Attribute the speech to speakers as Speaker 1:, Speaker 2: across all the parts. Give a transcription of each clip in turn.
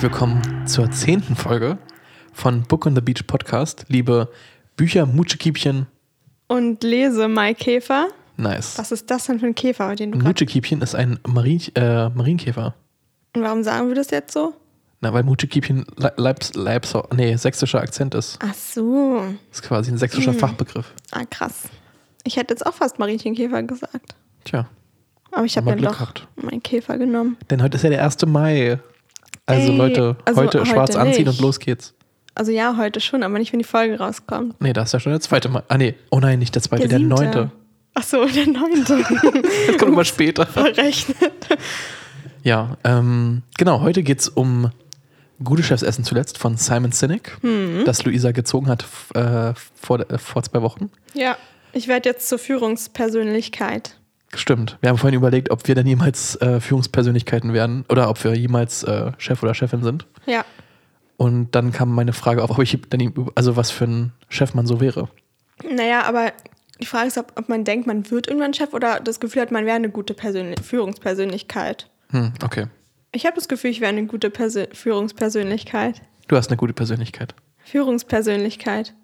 Speaker 1: herzlich willkommen zur zehnten Folge von Book on the Beach Podcast. Liebe Bücher, Mutschekiebchen,
Speaker 2: Und lese Maikäfer.
Speaker 1: nice.
Speaker 2: Was ist das denn für ein Käfer, den du.
Speaker 1: Mutschekiebchen ist ein Marin, äh, Marienkäfer.
Speaker 2: Und warum sagen wir das jetzt so?
Speaker 1: Na, weil Mutschekiebchen Le Leibs, Leibs, nee, sächsischer Akzent ist.
Speaker 2: Ach so.
Speaker 1: Das ist quasi ein sächsischer Fachbegriff.
Speaker 2: Ah, krass. Ich hätte jetzt auch fast Marienchenkäfer gesagt.
Speaker 1: Tja,
Speaker 2: Aber ich habe dann doch
Speaker 1: gehabt.
Speaker 2: meinen Käfer genommen.
Speaker 1: denn heute ist ja der 1. Mai. Also
Speaker 2: Ey,
Speaker 1: Leute,
Speaker 2: also
Speaker 1: heute schwarz
Speaker 2: heute
Speaker 1: anziehen und los geht's.
Speaker 2: Also ja, heute schon, aber nicht, wenn die Folge rauskommt.
Speaker 1: Nee, da ist ja schon der 2. Mai. Ah nee, oh nein, nicht der 2., der,
Speaker 2: siebte.
Speaker 1: 9.
Speaker 2: Ach so, der neunte.
Speaker 1: Das kommt immer später.
Speaker 2: Verrechnet.
Speaker 1: Ja, ähm, genau, heute geht es um Gute Chefs essen zuletzt von Simon Sinek,
Speaker 2: Mhm.
Speaker 1: das Luisa gezogen hat äh, vor, äh, vor zwei Wochen.
Speaker 2: Ja, ich werde jetzt zur Führungspersönlichkeit.
Speaker 1: Stimmt. Wir haben vorhin überlegt, ob wir dann jemals äh, Führungspersönlichkeiten werden oder ob wir jemals äh, Chef oder Chefin sind.
Speaker 2: Ja.
Speaker 1: Und dann kam meine Frage auf, ob ich dann, also was für ein Chef man so wäre.
Speaker 2: Naja, aber die Frage ist, ob, ob man denkt, man wird irgendwann Chef oder das Gefühl hat, man wäre eine gute Persönli Führungspersönlichkeit.
Speaker 1: Hm, okay.
Speaker 2: Ich habe das Gefühl, ich wäre eine gute Persö Führungspersönlichkeit.
Speaker 1: Du hast eine gute Persönlichkeit.
Speaker 2: Führungspersönlichkeit.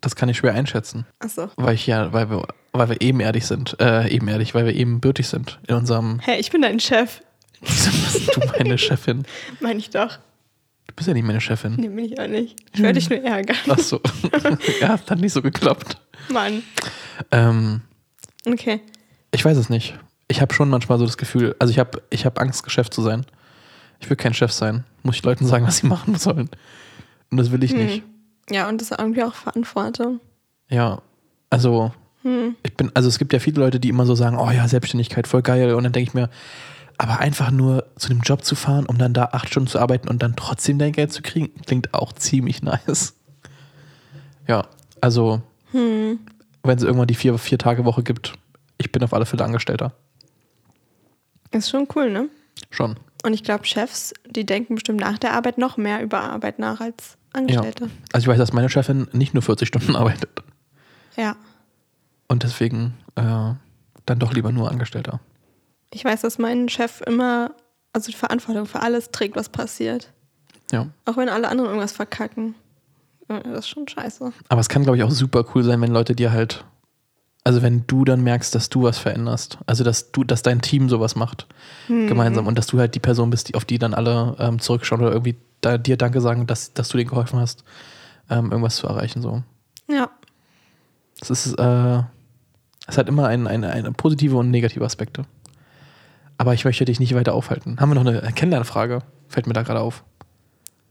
Speaker 1: Das kann ich schwer einschätzen,
Speaker 2: Achso.
Speaker 1: weil ich ja, weil wir, weil wir ebenerdig sind, äh, ebenerdig, weil wir ebenbürtig sind in unserem.
Speaker 2: Hey, ich bin dein Chef.
Speaker 1: Wieso bist du meine Chefin?
Speaker 2: Meine ich doch.
Speaker 1: Du bist ja nicht meine Chefin.
Speaker 2: Nee, bin ich auch nicht. Ich werde dich nur ärgern.
Speaker 1: Ach so. ja, hat nicht so geklappt.
Speaker 2: Mann.
Speaker 1: Ähm,
Speaker 2: Okay.
Speaker 1: ich weiß es nicht. Ich habe schon manchmal so das Gefühl, also ich habe ich hab Angst, Chef zu sein. Ich will kein Chef sein. Muss ich Leuten sagen, was sie machen sollen. Und das will ich
Speaker 2: Hm.
Speaker 1: nicht.
Speaker 2: Ja, und das ist irgendwie auch Verantwortung.
Speaker 1: Ja, also
Speaker 2: Hm.
Speaker 1: ich bin, also es gibt ja viele Leute, die immer so sagen, oh ja, Selbstständigkeit, voll geil. Und dann denke ich mir, aber einfach nur zu dem Job zu fahren, um dann da acht Stunden zu arbeiten und dann trotzdem dein Geld zu kriegen, klingt auch ziemlich nice. Ja, also
Speaker 2: Hm.
Speaker 1: wenn es irgendwann die vier, vier Tage Woche gibt, ich bin auf alle Fälle Angestellter.
Speaker 2: Ist schon cool, ne?
Speaker 1: Schon.
Speaker 2: Und ich glaube, Chefs, die denken bestimmt nach der Arbeit noch mehr über Arbeit nach als Angestellte.
Speaker 1: Also ich weiß, dass meine Chefin nicht nur 40 Stunden arbeitet.
Speaker 2: Ja.
Speaker 1: Und deswegen äh, dann doch lieber nur Angestellter.
Speaker 2: Ich weiß, dass mein Chef immer, also die Verantwortung für alles trägt, was passiert.
Speaker 1: Ja.
Speaker 2: Auch wenn alle anderen irgendwas verkacken. Das ist schon scheiße.
Speaker 1: Aber es kann, glaube ich, auch super cool sein, wenn Leute dir halt, also wenn du dann merkst, dass du was veränderst. Also dass du, dass dein Team sowas macht gemeinsam und dass du halt die Person bist, die, auf die dann alle ähm, zurückschauen oder irgendwie da, dir Danke sagen, dass, dass du denen geholfen hast, ähm, irgendwas zu erreichen. So.
Speaker 2: Ja.
Speaker 1: Es ist, äh, es hat immer ein, eine, eine positive und negative Aspekte. Aber ich möchte dich nicht weiter aufhalten. Haben wir noch eine Kennenlernfrage? Fällt mir da gerade auf.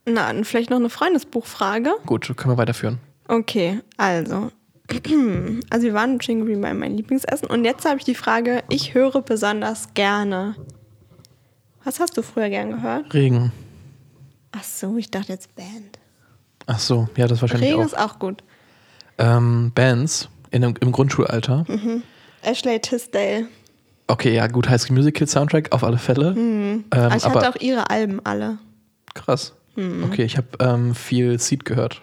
Speaker 2: Na, vielleicht noch eine Freundesbuchfrage.
Speaker 1: Gut, können wir weiterführen.
Speaker 2: Okay, also. Also wir waren geblieben bei meinem Lieblingsessen und jetzt habe ich die Frage, ich höre besonders gerne. Was hast du früher gern gehört?
Speaker 1: Regen.
Speaker 2: Ach so, ich dachte jetzt Band.
Speaker 1: Ach so, ja, das wahrscheinlich
Speaker 2: Regen
Speaker 1: auch.
Speaker 2: ist auch gut.
Speaker 1: Ähm, Bands in, im Grundschulalter.
Speaker 2: Ashley Tisdale.
Speaker 1: Okay, ja, gut, High School Musical Soundtrack auf alle Fälle. Ähm,
Speaker 2: Ah, ich hatte auch ihre Alben alle.
Speaker 1: krass. Okay, ich habe ähm, viel Seed gehört.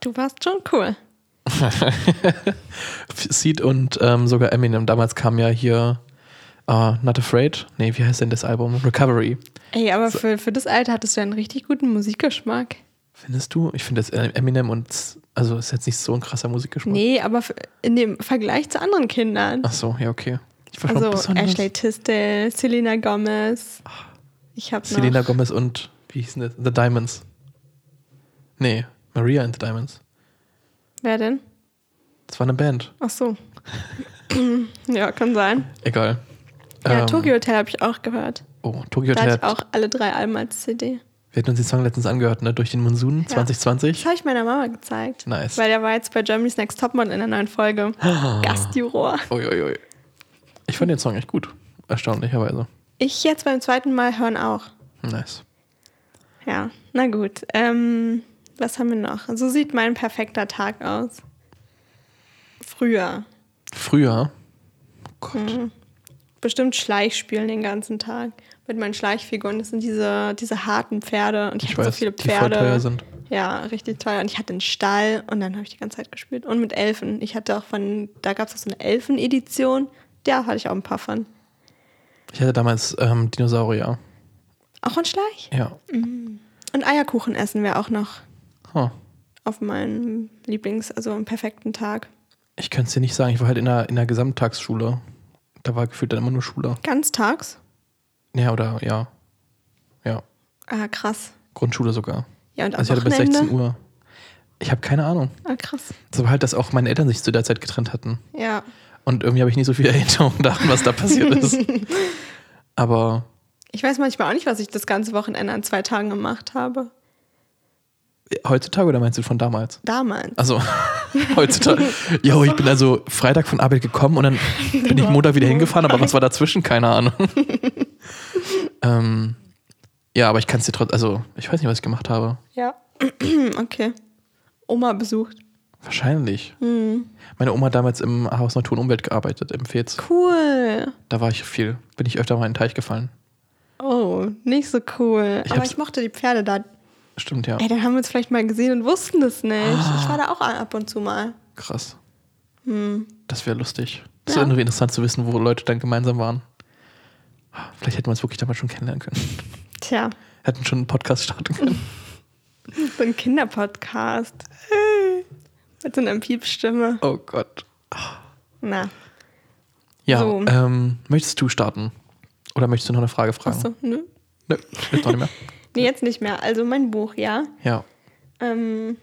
Speaker 2: Du warst schon cool.
Speaker 1: Seed und ähm, sogar Eminem. Damals kam ja hier äh, Not Afraid. Nee, wie heißt denn das Album? Recovery.
Speaker 2: Ey, aber für, für das Alter hattest du einen richtig guten Musikgeschmack.
Speaker 1: Findest du? Ich finde das Eminem und also ist jetzt nicht so ein krasser Musikgeschmack.
Speaker 2: Nee, aber in dem Vergleich zu anderen Kindern.
Speaker 1: Ach so, ja, okay. Ich war
Speaker 2: Also
Speaker 1: besonders.
Speaker 2: Ashley Tisdale, Selena Gomez. Ich habe noch
Speaker 1: Selena Gomez und wie hießen das? The Diamonds. Nee, Maria and the Diamonds.
Speaker 2: Wer denn?
Speaker 1: Das war eine Band.
Speaker 2: Ach so. ja, kann sein.
Speaker 1: Egal.
Speaker 2: Ja,
Speaker 1: Ähm,
Speaker 2: Tokyo Hotel habe ich auch gehört.
Speaker 1: Oh, Tokyo
Speaker 2: Da
Speaker 1: Hotel.
Speaker 2: hatte ich
Speaker 1: hat-
Speaker 2: auch alle drei Alben als CD.
Speaker 1: Wir hatten uns den Song letztens angehört, ne? Durch den Monsun 2020.
Speaker 2: Das habe ich meiner Mama gezeigt.
Speaker 1: Nice.
Speaker 2: Weil der war jetzt bei Germany's Next Topmodel in der neuen Folge. Gastjuror.
Speaker 1: Uiuiui. Ich fand den Song echt gut. Erstaunlicherweise.
Speaker 2: Ich jetzt beim zweiten Mal hören auch.
Speaker 1: Nice.
Speaker 2: Ja, na gut. Ähm, was haben wir noch? So sieht mein perfekter Tag aus. Früher.
Speaker 1: Früher. Oh Gott.
Speaker 2: Mhm. Bestimmt Schleichspielen den ganzen Tag. Mit meinen Schleichfiguren. Das sind diese, diese harten Pferde. Und ich,
Speaker 1: Ich
Speaker 2: hatte
Speaker 1: weiß,
Speaker 2: so viele
Speaker 1: die voll teuer
Speaker 2: Pferde.
Speaker 1: sind.
Speaker 2: Ja, richtig teuer. Und ich hatte einen Stall und dann habe ich die ganze Zeit gespielt. Und mit Elfen. Ich hatte auch von, da gab es auch so eine Elfen-Edition. Da hatte ich auch ein paar von.
Speaker 1: Ich hatte damals ähm, Dinosaurier.
Speaker 2: Auch ein Schleich?
Speaker 1: Ja.
Speaker 2: Und Eierkuchen essen wäre auch noch
Speaker 1: Huh.
Speaker 2: auf meinem Lieblings-, also im perfekten Tag.
Speaker 1: Ich könnte es dir nicht sagen. Ich war halt in der, in der Gesamttagsschule. Da war gefühlt dann immer nur Schule.
Speaker 2: Ganztags?
Speaker 1: Ja, oder ja. Ja.
Speaker 2: Ah, krass.
Speaker 1: Grundschule sogar.
Speaker 2: Ja, und
Speaker 1: Also ich hatte bis
Speaker 2: Wochenende?
Speaker 1: 16 Uhr. Ich habe keine Ahnung.
Speaker 2: Ah, krass.
Speaker 1: Das war halt, dass auch meine Eltern sich zu der Zeit getrennt hatten.
Speaker 2: Ja.
Speaker 1: Und irgendwie habe ich nicht so viel Erinnerung daran, was da passiert ist. Aber
Speaker 2: Ich weiß manchmal auch nicht, was ich das ganze Wochenende an zwei Tagen gemacht habe.
Speaker 1: heutzutage oder meinst du von damals?
Speaker 2: Damals.
Speaker 1: Also heutzutage. Jo, ich bin also Freitag von Arbeit gekommen und dann bin ich Montag wieder hingefahren, aber was war dazwischen? Keine Ahnung. ähm, ja, aber ich kann es dir trotzdem, also ich weiß nicht, was ich gemacht habe.
Speaker 2: Ja. okay. Oma besucht.
Speaker 1: Wahrscheinlich. Meine Oma hat damals im Haus Natur und Umwelt gearbeitet, im Fez.
Speaker 2: Cool.
Speaker 1: Da war ich viel. Bin ich öfter mal in den Teich gefallen.
Speaker 2: Oh, nicht so cool.
Speaker 1: Ich
Speaker 2: Aber ich mochte die Pferde da.
Speaker 1: Stimmt, ja.
Speaker 2: Ey, dann haben wir uns vielleicht mal gesehen und wussten das nicht.
Speaker 1: Ah.
Speaker 2: Ich war da auch ab und zu mal.
Speaker 1: Krass.
Speaker 2: Hm.
Speaker 1: Das wäre lustig. Das
Speaker 2: Ja.
Speaker 1: wäre irgendwie interessant zu wissen, wo Leute dann gemeinsam waren. Vielleicht hätten wir uns wirklich damals schon kennenlernen können.
Speaker 2: Tja,
Speaker 1: Hätten schon einen Podcast starten können.
Speaker 2: so ein Kinderpodcast. Hey. Mit so einer Piepstimme.
Speaker 1: Oh Gott.
Speaker 2: Na,
Speaker 1: Ja,
Speaker 2: So.
Speaker 1: ähm, möchtest du starten? Oder möchtest du noch eine Frage fragen?
Speaker 2: achso, nö.
Speaker 1: Nö, jetzt noch nicht mehr.
Speaker 2: Nee, jetzt nicht mehr. Also mein Buch, ja.
Speaker 1: Ja.
Speaker 2: Ähm,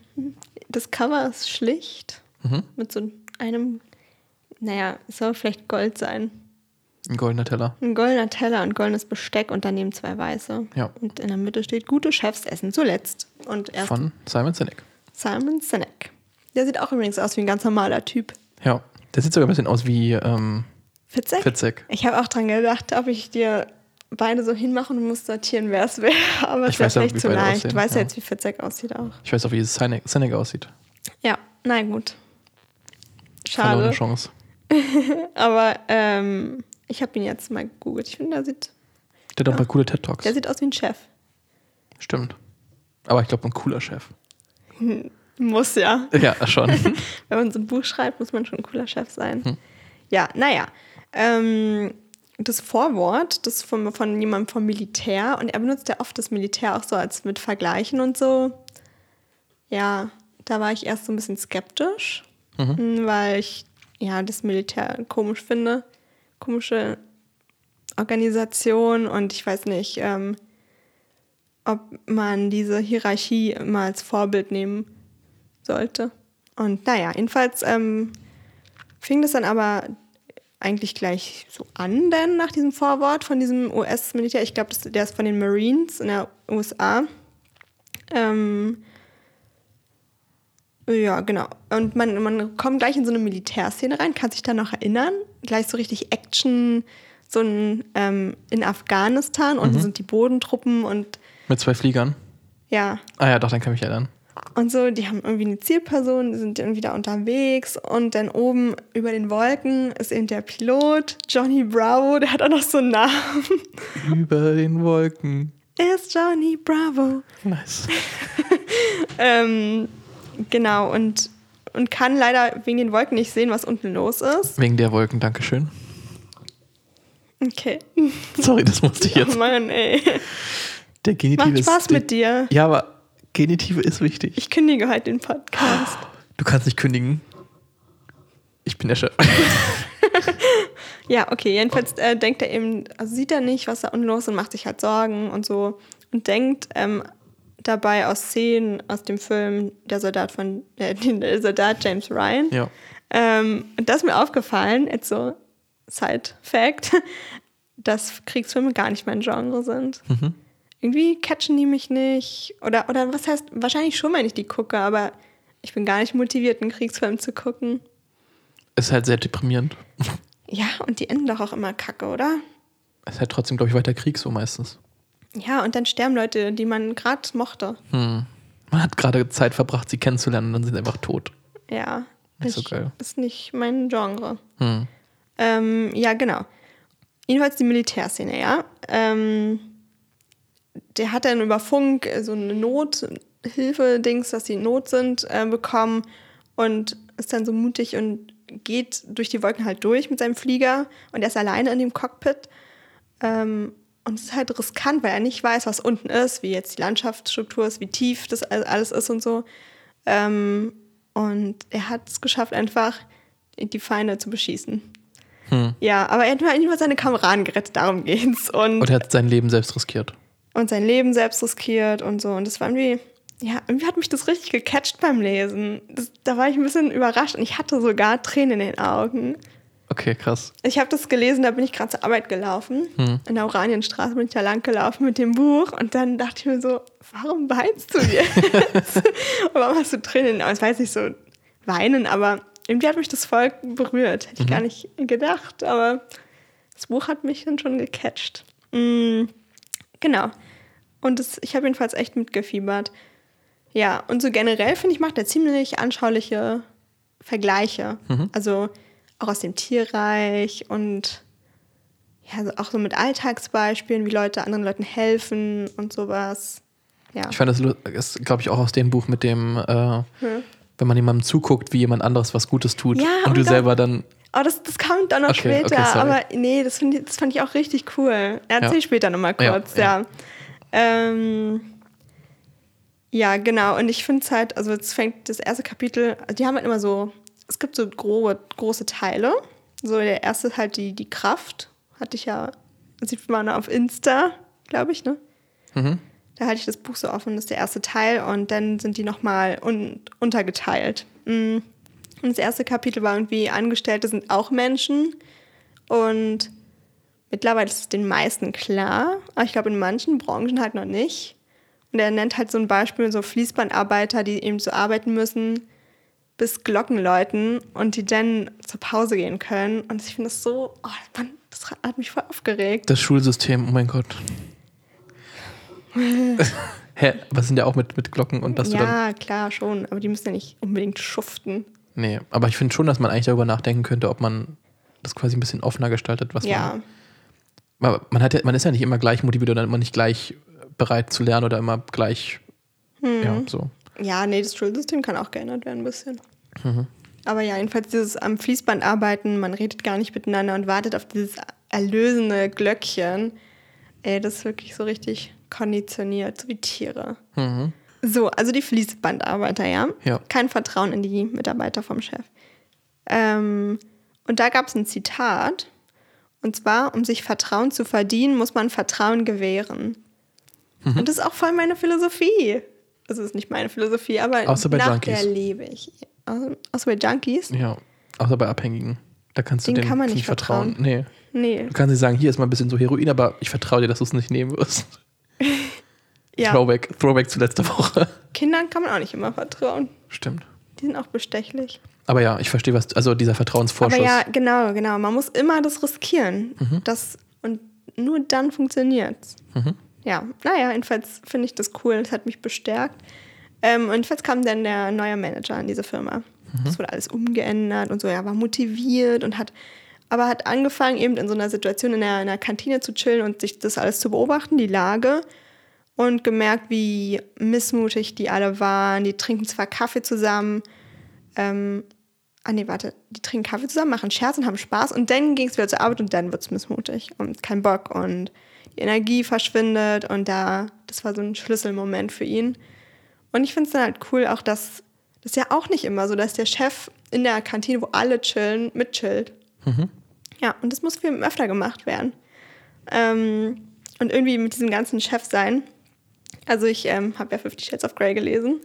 Speaker 2: das Cover ist schlicht.
Speaker 1: Mhm.
Speaker 2: Mit so einem, naja, es soll vielleicht Gold sein.
Speaker 1: Ein goldener Teller.
Speaker 2: Ein goldener Teller und goldenes Besteck und daneben zwei weiße.
Speaker 1: Ja.
Speaker 2: Und in der Mitte steht gute Chefs essen zuletzt. Und erst
Speaker 1: Von Simon Sinek.
Speaker 2: Simon Sinek. Der sieht auch übrigens aus wie ein ganz normaler Typ.
Speaker 1: Ja. Der sieht sogar ein bisschen aus wie ähm,
Speaker 2: Fitzek?
Speaker 1: Fitzek.
Speaker 2: Ich habe auch dran gedacht, ob ich dir beide so hinmachen und muss sortieren, wer es wäre. Aber es
Speaker 1: Ich
Speaker 2: wäre
Speaker 1: weiß ja,
Speaker 2: vielleicht zu leicht.
Speaker 1: aussehen,
Speaker 2: Du weißt ja
Speaker 1: ja.
Speaker 2: jetzt, wie Fitzek aussieht auch.
Speaker 1: Ich weiß auch, wie Sinek, Sinek aussieht.
Speaker 2: Ja, na gut.
Speaker 1: Verlorene
Speaker 2: Schade.
Speaker 1: Chance.
Speaker 2: Aber ähm, ich habe ihn jetzt mal gegoogelt. Ich finde, der sieht,
Speaker 1: Der hat auch ein paar coole TED Talks.
Speaker 2: der sieht aus wie ein Chef.
Speaker 1: Stimmt. Aber ich glaube, ein cooler Chef.
Speaker 2: Muss ja.
Speaker 1: Ja, schon.
Speaker 2: Wenn man so ein Buch schreibt, muss man schon ein cooler Chef sein. Ja, naja. Ähm, das Vorwort, das von, von jemandem vom Militär, und er benutzt ja oft das Militär auch so als mit Vergleichen und so. Ja, da war ich erst so ein bisschen skeptisch, m, weil ich ja das Militär komisch finde. Komische Organisation und ich weiß nicht, ähm, ob man diese Hierarchie immer als Vorbild nehmen sollte. Und naja, jedenfalls ähm, fing das dann aber eigentlich gleich so an, denn nach diesem Vorwort von diesem US-Militär, ich glaube, der ist von den Marines in der USA. Ähm, ja, genau. Und man, man kommt gleich in so eine Militärszene rein, kann sich da noch erinnern. Gleich so richtig Action, so ein, ähm, in Afghanistan und sind die Bodentruppen und
Speaker 1: Mit zwei Fliegern.
Speaker 2: ja,
Speaker 1: Ah ja, doch, dann kann ich mich erinnern.
Speaker 2: und so, die haben irgendwie eine Zielperson, die sind irgendwie da unterwegs und dann oben über den Wolken ist eben der Pilot, Johnny Bravo, der hat auch noch so einen Namen.
Speaker 1: Über den Wolken.
Speaker 2: ist Johnny Bravo.
Speaker 1: Nice.
Speaker 2: Ähm, genau, und, und kann leider wegen den Wolken nicht sehen, was unten los ist.
Speaker 1: Wegen der Wolken, Dankeschön.
Speaker 2: Okay.
Speaker 1: Sorry, das musste ich
Speaker 2: Oh
Speaker 1: jetzt.
Speaker 2: Mann, ey.
Speaker 1: Der Genitiv
Speaker 2: Macht
Speaker 1: ist.
Speaker 2: Spaß mit dir.
Speaker 1: Ja, aber Genitive ist wichtig.
Speaker 2: Ich kündige heute den Podcast.
Speaker 1: Du kannst nicht kündigen. Ich bin der Chef.
Speaker 2: Ja, okay, jedenfalls äh, denkt er eben, also sieht er nicht, was da unten los ist und macht sich halt Sorgen und so und denkt ähm, dabei aus Szenen aus dem Film Der Soldat von, äh, der Soldat James Ryan.
Speaker 1: Ja.
Speaker 2: Ähm, und das ist mir aufgefallen, jetzt so Side-Fact, dass Kriegsfilme gar nicht mein Genre sind.
Speaker 1: Mhm.
Speaker 2: Irgendwie catchen die mich nicht. Oder, oder was heißt, wahrscheinlich schon, wenn ich die gucke, aber ich bin gar nicht motiviert, einen Kriegsfilm zu gucken.
Speaker 1: Ist halt sehr deprimierend.
Speaker 2: Ja, und die enden doch auch immer kacke, oder?
Speaker 1: Ist halt trotzdem, glaube ich, weiter Krieg so meistens.
Speaker 2: Ja, und dann sterben Leute, die man gerade mochte.
Speaker 1: Hm. Man hat gerade Zeit verbracht, sie kennenzulernen und dann sind sie einfach tot.
Speaker 2: Ja.
Speaker 1: Nicht so geil.
Speaker 2: Ist nicht mein Genre.
Speaker 1: Hm.
Speaker 2: Ähm, ja, genau. Jedenfalls die Militärszene, ja. Ähm, der hat dann über Funk so eine Nothilfe-Dings, dass die in Not sind, äh, bekommen und ist dann so mutig und geht durch die Wolken halt durch mit seinem Flieger und er ist alleine in dem Cockpit. Ähm, Und es ist halt riskant, weil er nicht weiß, was unten ist, wie jetzt die Landschaftsstruktur ist, wie tief das alles ist und so. Ähm, und er hat es geschafft, einfach die Feinde zu beschießen. Hm. Ja, aber er hat nur seine Kameraden gerettet, darum geht's. Und,
Speaker 1: und er hat sein Leben selbst riskiert.
Speaker 2: Und sein Leben selbst riskiert und so. Und das war irgendwie, ja, irgendwie hat mich das richtig gecatcht beim Lesen. Das, da war ich ein bisschen überrascht und ich hatte sogar Tränen in den Augen.
Speaker 1: Okay, krass.
Speaker 2: Ich habe das gelesen, da bin ich gerade zur Arbeit gelaufen. Hm. In der Oranienstraße bin ich da lang gelaufen mit dem Buch und dann dachte ich mir so, warum weinst du jetzt? warum hast du Tränen? Ich weiß nicht so weinen, aber irgendwie hat mich das voll berührt. Hätte ich mhm. gar nicht gedacht, aber das Buch hat mich dann schon gecatcht. Mhm. Genau. Und das, ich habe jedenfalls echt mitgefiebert. Ja, und so generell finde ich, macht er ziemlich anschauliche Vergleiche. Mhm. Also auch aus dem Tierreich und ja, also auch so mit Alltagsbeispielen, wie Leute anderen Leuten helfen und sowas. Ja.
Speaker 1: Ich fand das, ist, glaube ich, auch aus dem Buch mit dem, äh, hm. wenn man jemandem zuguckt, wie jemand anderes was Gutes tut
Speaker 2: ja,
Speaker 1: und, und, du dann, selber dann.
Speaker 2: Oh, das, das kam dann noch okay, später, okay, aber nee, das, ich, das fand ich auch richtig cool. Erzähl ja. später nochmal kurz, ja. Ja, ähm, ja genau. Und ich finde es halt, also jetzt fängt das erste Kapitel, die haben halt immer so es gibt so grobe, große Teile. So der erste ist halt die, die Kraft. Hatte ich ja, sieht man auf Insta, glaube ich, ne? Mhm. Da halte ich das Buch so offen, das ist der erste Teil und dann sind die nochmal un untergeteilt. Mm. Und das erste Kapitel war irgendwie, Angestellte sind auch Menschen und mittlerweile ist es den meisten klar, aber ich glaube in manchen Branchen halt noch nicht. Und er nennt halt so ein Beispiel, so Fließbandarbeiter, die eben so arbeiten müssen, bis Glocken läuten und die dann zur Pause gehen können. Und ich finde das so, oh Mann, das hat mich voll aufgeregt.
Speaker 1: Das Schulsystem, oh mein Gott. Hä, was sind ja auch mit, mit Glocken und dass
Speaker 2: ja,
Speaker 1: du
Speaker 2: Ja, klar, schon. Aber die müssen ja nicht unbedingt schuften.
Speaker 1: Nee, aber ich finde schon, dass man eigentlich darüber nachdenken könnte, ob man das quasi ein bisschen offener gestaltet, was ja. man. Man, hat ja, man ist ja nicht immer gleich motiviert oder immer nicht gleich bereit zu lernen oder immer gleich. Hm. Ja, so.
Speaker 2: Ja, nee, das Schulsystem kann auch geändert werden ein bisschen. Mhm. Aber ja, jedenfalls dieses am Fließband arbeiten, man redet gar nicht miteinander und wartet auf dieses erlösende Glöckchen. Ey, das ist wirklich so richtig konditioniert, so wie Tiere. Mhm. So, also die Fließbandarbeiter, ja?
Speaker 1: ja?
Speaker 2: Kein Vertrauen in die Mitarbeiter vom Chef. Ähm, und da gab es ein Zitat. Und zwar, um sich Vertrauen zu verdienen, muss man Vertrauen gewähren. Mhm. Und das ist auch voll meine Philosophie. Das ist nicht meine Philosophie, aber
Speaker 1: außer bei
Speaker 2: nach
Speaker 1: Junkies.
Speaker 2: der lebe ich. Außer bei Junkies?
Speaker 1: Ja, außer bei Abhängigen. Da kannst du
Speaker 2: denen
Speaker 1: kann man
Speaker 2: nicht vertrauen.
Speaker 1: vertrauen.
Speaker 2: Nee.
Speaker 1: nee. Du kannst dir sagen, hier ist mal ein bisschen so Heroin, aber ich vertraue dir, dass du es nicht nehmen wirst. ja. Throwback, Throwback zu letzter Woche.
Speaker 2: Kindern kann man auch nicht immer vertrauen.
Speaker 1: Stimmt.
Speaker 2: Die sind auch bestechlich.
Speaker 1: Aber ja, ich verstehe, was, also dieser Vertrauensvorschuss.
Speaker 2: Aber ja, genau, genau. Man muss immer das riskieren. Mhm. Das, und nur dann funktioniert es. Mhm ja, naja, jedenfalls finde ich das cool. Das hat mich bestärkt. Ähm, und jedenfalls kam dann der neue Manager in diese Firma. Mhm. Das wurde alles umgeändert und so. Er war motiviert und hat, aber hat angefangen, eben in so einer Situation in der, in der Kantine zu chillen und sich das alles zu beobachten, die Lage. Und gemerkt, wie missmutig die alle waren. Die trinken zwar Kaffee zusammen. Ähm, ah nee, warte. Die trinken Kaffee zusammen, machen Scherz und haben Spaß. Und dann ging es wieder zur Arbeit und dann wird es missmutig und kein Bock und die Energie verschwindet und da, das war so ein Schlüsselmoment für ihn. Und ich finde es dann halt cool, auch dass das ist ja auch nicht immer so, dass der Chef in der Kantine, wo alle chillen, mitchillt. Mhm. Ja, und das muss viel öfter gemacht werden. Ähm, und irgendwie mit diesem ganzen Chef sein. Also ich ähm, habe ja Fifty Shades of Grey gelesen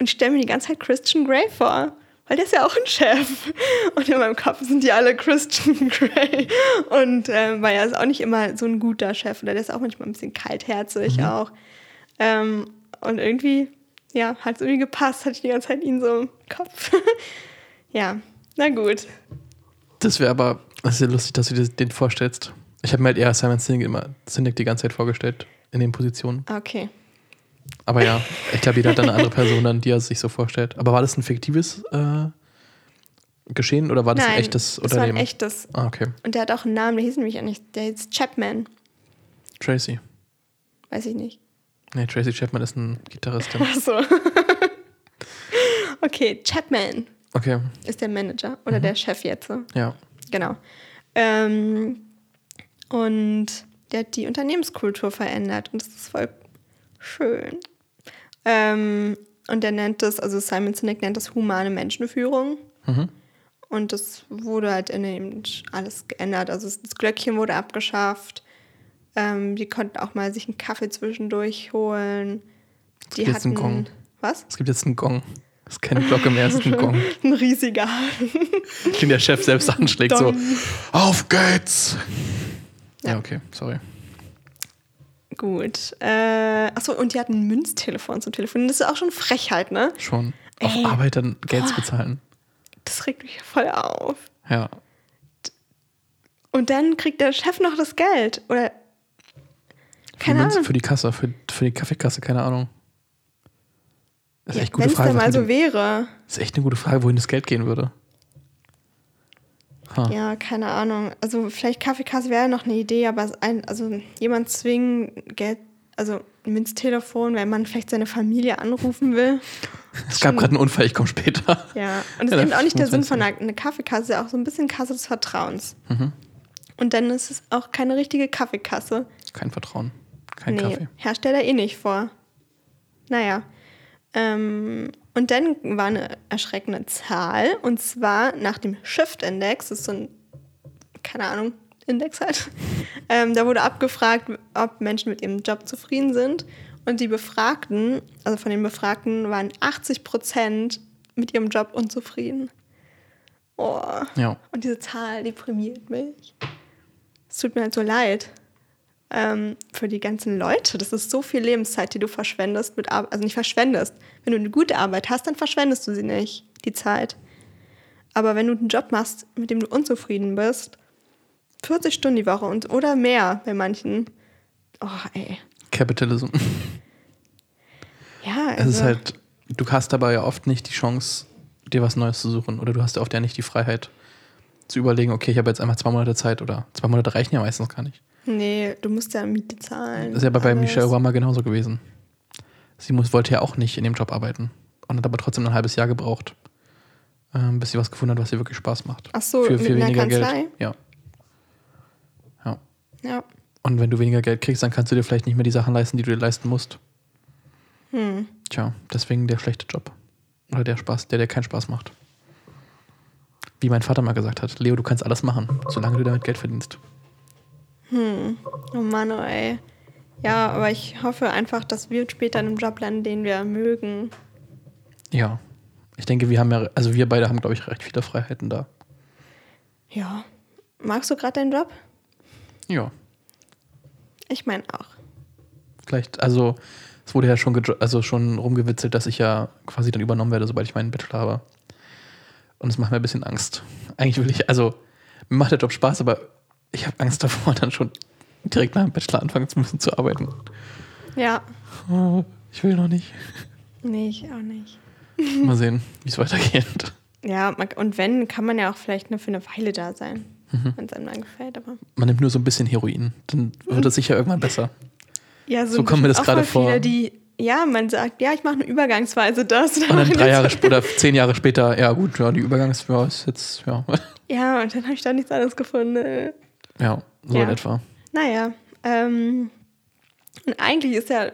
Speaker 2: und stelle mir die ganze Zeit Christian Grey vor weil der ist ja auch ein Chef. Und in meinem Kopf sind die alle Christian Grey. Und weil er ist auch nicht immer so ein guter Chef. Oder der ist auch manchmal ein bisschen kaltherzig mhm. auch. Ähm, und irgendwie, ja, hat es irgendwie gepasst, hatte ich die ganze Zeit ihn so im Kopf. ja, na gut.
Speaker 1: Das wäre aber, das ist ja lustig, dass du dir den vorstellst. Ich habe mir halt eher Simon Sinek immer Sinek die ganze Zeit vorgestellt in den Positionen.
Speaker 2: Okay.
Speaker 1: Aber ja, ich glaube, jeder hat eine andere Person dann, die er sich so vorstellt. Aber war das ein fiktives äh, Geschehen oder war das
Speaker 2: Nein,
Speaker 1: ein echtes
Speaker 2: Unternehmen? Das war ein echtes.
Speaker 1: Ah, okay.
Speaker 2: Und der hat auch einen Namen, der hieß nämlich eigentlich, der hieß Chapman.
Speaker 1: Tracy.
Speaker 2: Weiß ich nicht.
Speaker 1: Nee, Tracy Chapman ist ein Gitarrist.
Speaker 2: Ach so. okay, Chapman.
Speaker 1: Okay.
Speaker 2: Ist der Manager oder mhm. der Chef jetzt.
Speaker 1: Ja.
Speaker 2: Genau. Ähm, und der hat die Unternehmenskultur verändert und das ist voll schön. Ähm, und er nennt das, also Simon Sinek nennt das humane Menschenführung.
Speaker 1: Mhm.
Speaker 2: Und das wurde halt in dem alles geändert. Also das Glöckchen wurde abgeschafft. Ähm, die konnten auch mal sich einen Kaffee zwischendurch holen. Die
Speaker 1: Jetzt ein
Speaker 2: hatten.
Speaker 1: Gong.
Speaker 2: Was?
Speaker 1: Es gibt jetzt einen Gong. Es ist keine Glocke mehr, es ist ein Gong.
Speaker 2: Ein riesiger.
Speaker 1: Den der Chef selbst anschlägt, so, auf geht's! Ja,
Speaker 2: Ja.
Speaker 1: okay, sorry.
Speaker 2: Gut. Äh, achso, und die hatten ein Münztelefon zum Telefonieren. Das ist auch schon Frechheit, ne?
Speaker 1: Schon. Auf
Speaker 2: Ey.
Speaker 1: Arbeit dann Geld zu bezahlen.
Speaker 2: Das regt mich voll auf.
Speaker 1: Ja.
Speaker 2: Und dann kriegt der Chef noch das Geld. Oder. Keine
Speaker 1: Für Münz-
Speaker 2: Ahnung.
Speaker 1: Für die Kasse, für, für die Kaffeekasse, keine Ahnung. Das ist
Speaker 2: Ja,
Speaker 1: echt eine
Speaker 2: Wenn
Speaker 1: gute
Speaker 2: es
Speaker 1: Frage.
Speaker 2: mal so wäre.
Speaker 1: Das ist echt eine gute Frage, wohin das Geld gehen würde. Ha.
Speaker 2: Ja, keine Ahnung. Also vielleicht Kaffeekasse wäre noch eine Idee, aber es ein, also jemand zwingen, Geld, also ein Münztelefon, wenn man vielleicht seine Familie anrufen will.
Speaker 1: Es gab gerade einen Unfall, ich komme später.
Speaker 2: Ja, und das
Speaker 1: Ja,
Speaker 2: ist eben auch nicht der Sinn von einer, einer Kaffeekasse, auch so ein bisschen Kasse des Vertrauens.
Speaker 1: Mhm.
Speaker 2: Und dann ist es auch keine richtige Kaffeekasse.
Speaker 1: Kein Vertrauen. Kein
Speaker 2: nee,
Speaker 1: Kaffee.
Speaker 2: Hersteller eh nicht vor. Naja. Ähm, und dann war eine erschreckende Zahl, und zwar nach dem Shift-Index, das ist so ein, keine Ahnung, Index halt. Ähm, da wurde abgefragt, ob Menschen mit ihrem Job zufrieden sind. Und die Befragten, also von den Befragten, waren 80 Prozent mit ihrem Job unzufrieden. Oh.
Speaker 1: Ja.
Speaker 2: Und diese Zahl deprimiert mich. Es tut mir halt so leid. Ähm, für die ganzen Leute. Das ist so viel Lebenszeit, die du verschwendest mit Arbeit. Also nicht verschwendest. Wenn du eine gute Arbeit hast, dann verschwendest du sie nicht, die Zeit. Aber wenn du einen Job machst, mit dem du unzufrieden bist, 40 Stunden die Woche und oder mehr bei manchen. Oh, ey.
Speaker 1: Capitalism.
Speaker 2: Ja, also,
Speaker 1: Es ist halt, du hast dabei ja oft nicht die Chance, dir was Neues zu suchen. Oder du hast ja oft ja nicht die Freiheit zu überlegen, okay, ich habe jetzt einfach zwei Monate Zeit oder zwei Monate reichen ja meistens gar nicht.
Speaker 2: Nee, du musst ja Miete zahlen.
Speaker 1: Das ist ja bei. Michelle Obama genauso gewesen. Sie muss, wollte ja auch nicht in dem Job arbeiten und hat aber trotzdem ein halbes Jahr gebraucht, ähm, bis sie was gefunden hat, was ihr wirklich Spaß macht.
Speaker 2: Ach so,
Speaker 1: für
Speaker 2: mit
Speaker 1: viel weniger
Speaker 2: Kanzlei?
Speaker 1: Geld. Ja. ja.
Speaker 2: Ja.
Speaker 1: Und wenn du weniger Geld kriegst, dann kannst du dir vielleicht nicht mehr die Sachen leisten, die du dir leisten musst.
Speaker 2: Hm.
Speaker 1: Tja, deswegen der schlechte Job. Oder der Spaß, der dir keinen Spaß macht. Wie mein Vater mal gesagt hat, Leo, du kannst alles machen, solange du damit Geld verdienst.
Speaker 2: Oh Mann, oh ey. Ja, aber ich hoffe einfach, dass wir später in einem Job landen, den wir mögen.
Speaker 1: Ja. Ich denke, wir haben ja, also wir beide haben, glaube ich, recht viele Freiheiten da.
Speaker 2: Ja. Magst du gerade deinen Job?
Speaker 1: Ja.
Speaker 2: Ich meine auch.
Speaker 1: Vielleicht, also es wurde ja schon, also schon rumgewitzelt, dass ich ja quasi dann übernommen werde, sobald ich meinen Bachelor habe. Und es macht mir ein bisschen Angst. Eigentlich will ich, also mir macht der Job Spaß, aber ich habe Angst davor, dann schon direkt nach dem Bachelor anfangen zu müssen zu arbeiten.
Speaker 2: Ja.
Speaker 1: Oh, ich will noch nicht.
Speaker 2: Nee, ich auch nicht.
Speaker 1: Mal sehen, wie es weitergeht.
Speaker 2: Ja, und wenn, kann man ja auch vielleicht nur für eine Weile da sein,
Speaker 1: Mhm.
Speaker 2: wenn es einem dann gefällt. Aber
Speaker 1: Man nimmt nur so ein bisschen Heroin. Dann wird es sicher irgendwann besser.
Speaker 2: ja,
Speaker 1: So kommt mir das gerade
Speaker 2: voll viele,
Speaker 1: vor.
Speaker 2: Die, ja, man sagt, ja, ich mache eine Übergangsweise das.
Speaker 1: Und dann drei Jahre oder zehn Jahre später, ja gut, ja, die Übergangs, ja, ist jetzt, ja,
Speaker 2: Ja, und dann habe ich da nichts anderes gefunden.
Speaker 1: Ja, so
Speaker 2: Ja.
Speaker 1: in etwa.
Speaker 2: Naja, ähm, und eigentlich ist ja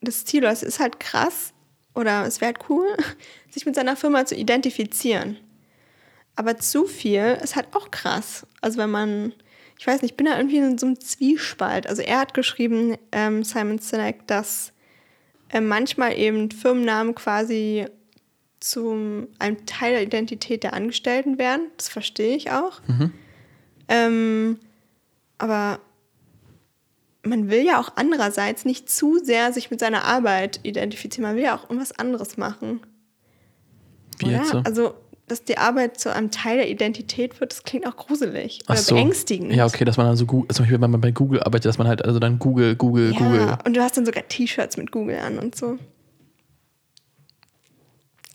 Speaker 2: das Ziel, es ist halt krass oder es wäre halt cool, sich mit seiner Firma zu identifizieren. Aber zu viel ist halt auch krass. Also wenn man, ich weiß nicht, ich bin da irgendwie in so einem Zwiespalt. Also er hat geschrieben, ähm, Simon Sinek, dass äh, manchmal eben Firmennamen quasi zum einem Teil der Identität der Angestellten werden. Das verstehe ich auch. Ähm, aber man will ja auch andererseits nicht zu sehr sich mit seiner Arbeit identifizieren. Man will ja auch irgendwas anderes machen.
Speaker 1: Wie
Speaker 2: oder?
Speaker 1: jetzt so?
Speaker 2: Also, dass die Arbeit zu einem Teil der Identität wird, das klingt auch gruselig
Speaker 1: Ach
Speaker 2: oder
Speaker 1: so.
Speaker 2: beängstigend.
Speaker 1: Ja, okay, dass man dann so zum Beispiel, wenn man bei Google arbeitet, dass man halt also dann Google, Google,
Speaker 2: Ja,
Speaker 1: Google.
Speaker 2: und du hast dann sogar T-Shirts mit Google an und so.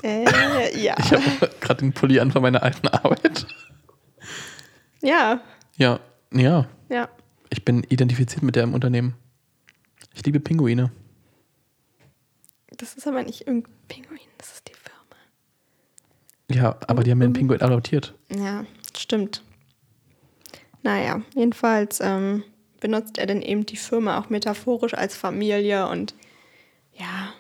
Speaker 2: Äh, ja.
Speaker 1: Ich habe gerade den Pulli an von meiner alten Arbeit.
Speaker 2: Ja,
Speaker 1: Ja, ja.
Speaker 2: Ja.
Speaker 1: Ich bin identifiziert mit der im Unternehmen. Ich liebe Pinguine.
Speaker 2: Das ist aber nicht irgendein Pinguin, das ist die Firma.
Speaker 1: Ja, aber die haben mir einen Pinguin adoptiert.
Speaker 2: Ja, stimmt. Naja, jedenfalls, ähm, benutzt er dann eben die Firma auch metaphorisch als Familie und ja,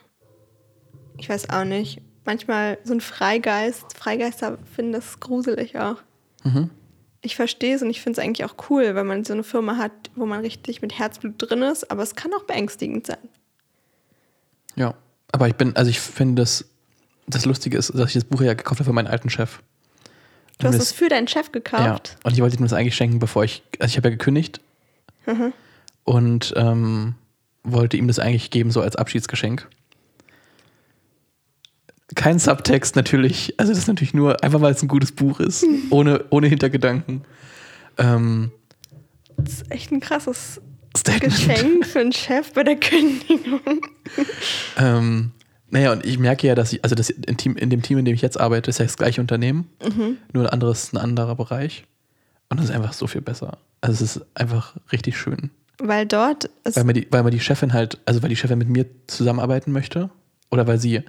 Speaker 2: ich weiß auch nicht. Manchmal so ein Freigeist, Freigeister finden das gruselig auch.
Speaker 1: Mhm.
Speaker 2: Ich verstehe es und ich finde es eigentlich auch cool, wenn man so eine Firma hat, wo man richtig mit Herzblut drin ist, aber es kann auch beängstigend sein.
Speaker 1: Ja. Aber ich bin, also ich finde das, das Lustige ist, dass ich das Buch ja gekauft habe für meinen alten Chef.
Speaker 2: Du
Speaker 1: Und
Speaker 2: hast es für deinen Chef
Speaker 1: Ja.
Speaker 2: gekauft.
Speaker 1: Und ich wollte ihm das eigentlich schenken, bevor ich, also ich habe ja gekündigt
Speaker 2: Mhm.
Speaker 1: und ähm, wollte ihm das eigentlich geben, so als Abschiedsgeschenk. Kein Subtext natürlich, also das ist natürlich nur, einfach weil es ein gutes Buch ist, ohne, ohne Hintergedanken. Ähm,
Speaker 2: Das ist echt ein krasses
Speaker 1: Statement.
Speaker 2: Geschenk für einen Chef bei der Kündigung.
Speaker 1: Ähm, naja, und ich merke ja, dass ich, also das in, Team, in dem Team, in dem ich jetzt arbeite, ist ja das gleiche Unternehmen, nur ein anderes, ein anderer Bereich. Und das ist einfach so viel besser. Also es ist einfach richtig schön.
Speaker 2: Weil dort ist
Speaker 1: Weil mir, die, weil mir die Chefin halt, also weil die Chefin mit mir zusammenarbeiten möchte. Oder weil sie,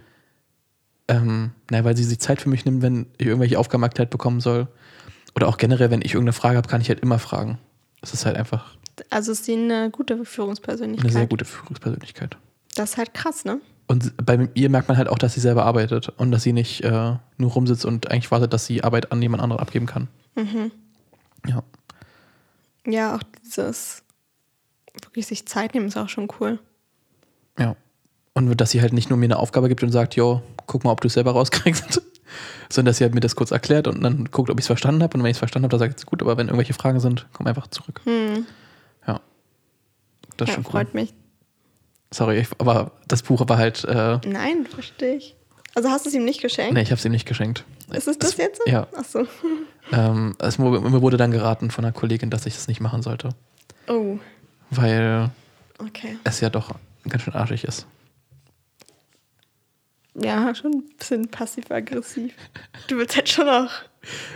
Speaker 1: ähm, naja, weil sie sich Zeit für mich nimmt, wenn ich irgendwelche Aufgaben erklärt bekommen soll. Oder auch generell, wenn ich irgendeine Frage habe, kann ich halt immer fragen. Das ist halt einfach
Speaker 2: Also ist sie eine gute
Speaker 1: eine
Speaker 2: Führungspersönlichkeit.
Speaker 1: sehr gute Führungspersönlichkeit.
Speaker 2: Das ist halt krass, ne?
Speaker 1: Und bei ihr merkt man halt auch, dass sie selber arbeitet und dass sie nicht äh, nur rumsitzt und eigentlich wartet, dass sie Arbeit an jemand anderen abgeben kann. Ja.
Speaker 2: Ja, auch dieses wirklich sich Zeit nehmen ist auch schon cool.
Speaker 1: Ja. Und dass sie halt nicht nur mir eine Aufgabe gibt und sagt, jo, guck mal, ob du es selber rauskriegst, sondern dass sie halt mir das kurz erklärt und dann guckt, ob ich es verstanden habe. Und wenn ich es verstanden habe, dann sagt sie, gut, aber wenn irgendwelche Fragen sind, komm einfach zurück. Ja. Das ist
Speaker 2: Hm. Ja,
Speaker 1: schon cool.
Speaker 2: freut mich.
Speaker 1: Sorry, ich, aber das Buch war halt, äh,
Speaker 2: Nein, verstehe ich. Also hast du es ihm nicht geschenkt?
Speaker 1: nee, ich habe es ihm nicht geschenkt.
Speaker 2: Ist es das jetzt?
Speaker 1: Ja.
Speaker 2: Achso.
Speaker 1: Ähm, es, mir wurde dann geraten von einer Kollegin, dass ich das nicht machen sollte,
Speaker 2: Oh,
Speaker 1: weil
Speaker 2: okay.
Speaker 1: es ja doch ganz schön arschig ist.
Speaker 2: Ja, schon ein bisschen passiv-aggressiv. Du willst halt schon auch.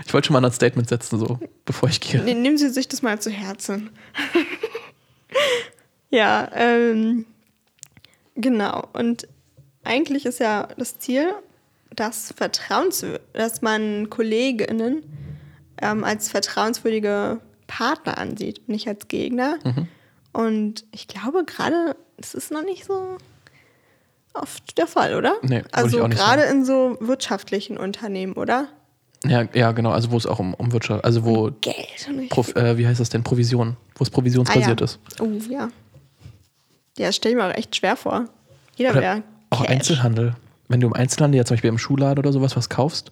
Speaker 1: Ich wollte schon mal ein Statement setzen, so, bevor ich gehe.
Speaker 2: Nee, nehmen Sie sich das mal zu Herzen. ja, ähm, genau. Und eigentlich ist ja das Ziel, dass, Vertrauens dass man KollegInnen ähm, als vertrauenswürdige Partner ansieht, nicht als Gegner.
Speaker 1: Mhm.
Speaker 2: Und ich glaube gerade, das ist noch nicht so oft der Fall, oder?
Speaker 1: Nee,
Speaker 2: also gerade in so wirtschaftlichen Unternehmen, oder?
Speaker 1: Ja, ja, genau, also wo es auch um, um Wirtschaft, also wo,
Speaker 2: Geld. Und
Speaker 1: Prof, äh, wie heißt das denn, Provision, wo es provisionsbasiert
Speaker 2: Ah, ja.
Speaker 1: ist.
Speaker 2: Oh, ja. Ja, das stelle ich mir auch echt schwer vor. Jeder wäre.
Speaker 1: auch. Einzelhandel. Wenn du im Einzelhandel, ja zum Beispiel im Schuhladen oder sowas was kaufst,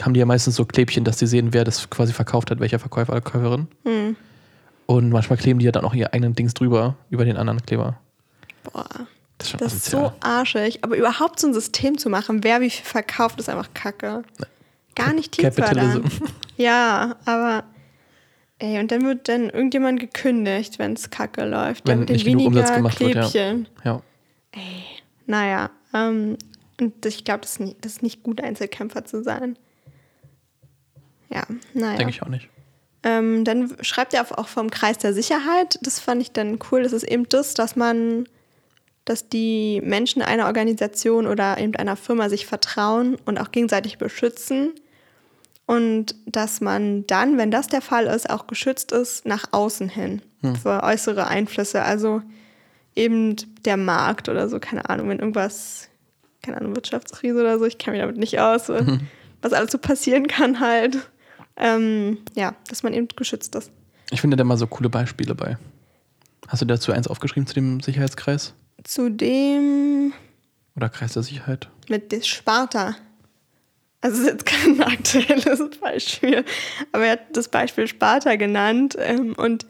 Speaker 1: haben die ja meistens so Klebchen, dass die sehen, wer das quasi verkauft hat, welcher Verkäufer oder Käuferin.
Speaker 2: Hm.
Speaker 1: Und manchmal kleben die ja dann auch ihr eigenen Dings drüber, über den anderen Kleber.
Speaker 2: Boah,
Speaker 1: Das ist
Speaker 2: das ist so arschig. Aber überhaupt so ein System zu machen, wer wie viel verkauft, ist einfach kacke. Gar nicht teamfördernd. Ja, aber. Ey, und dann wird dann irgendjemand gekündigt, wenn es kacke läuft.
Speaker 1: Wenn nicht genug
Speaker 2: weniger
Speaker 1: Umsatz gemacht wird, ja.
Speaker 2: Klebchen.
Speaker 1: Ja.
Speaker 2: Ey, naja. Ähm, und ich glaube, das, ist nicht- das ist nicht gut, Einzelkämpfer zu sein. Ja, naja.
Speaker 1: Denke ich auch nicht.
Speaker 2: Ähm, dann schreibt er auch vom Kreis der Sicherheit. Das fand ich dann cool. Das ist eben das, dass man, dass die Menschen einer Organisation oder eben einer Firma sich vertrauen und auch gegenseitig beschützen. Und dass man dann, wenn das der Fall ist, auch geschützt ist nach außen hin für äußere Einflüsse. Also eben der Markt oder so, keine Ahnung, wenn irgendwas, keine Ahnung, Wirtschaftskrise oder so, ich kenne mich damit nicht aus, was alles so passieren kann halt. Ähm, ja, dass man eben geschützt ist.
Speaker 1: Ich finde da mal so coole Beispiele bei. Hast du dazu eins aufgeschrieben zu dem Sicherheitskreis?
Speaker 2: Zudem
Speaker 1: Oder Kreis der Sicherheit?
Speaker 2: mit des Sparta. Also das ist jetzt kein aktuelles Beispiel, aber er hat das Beispiel Sparta genannt ähm, und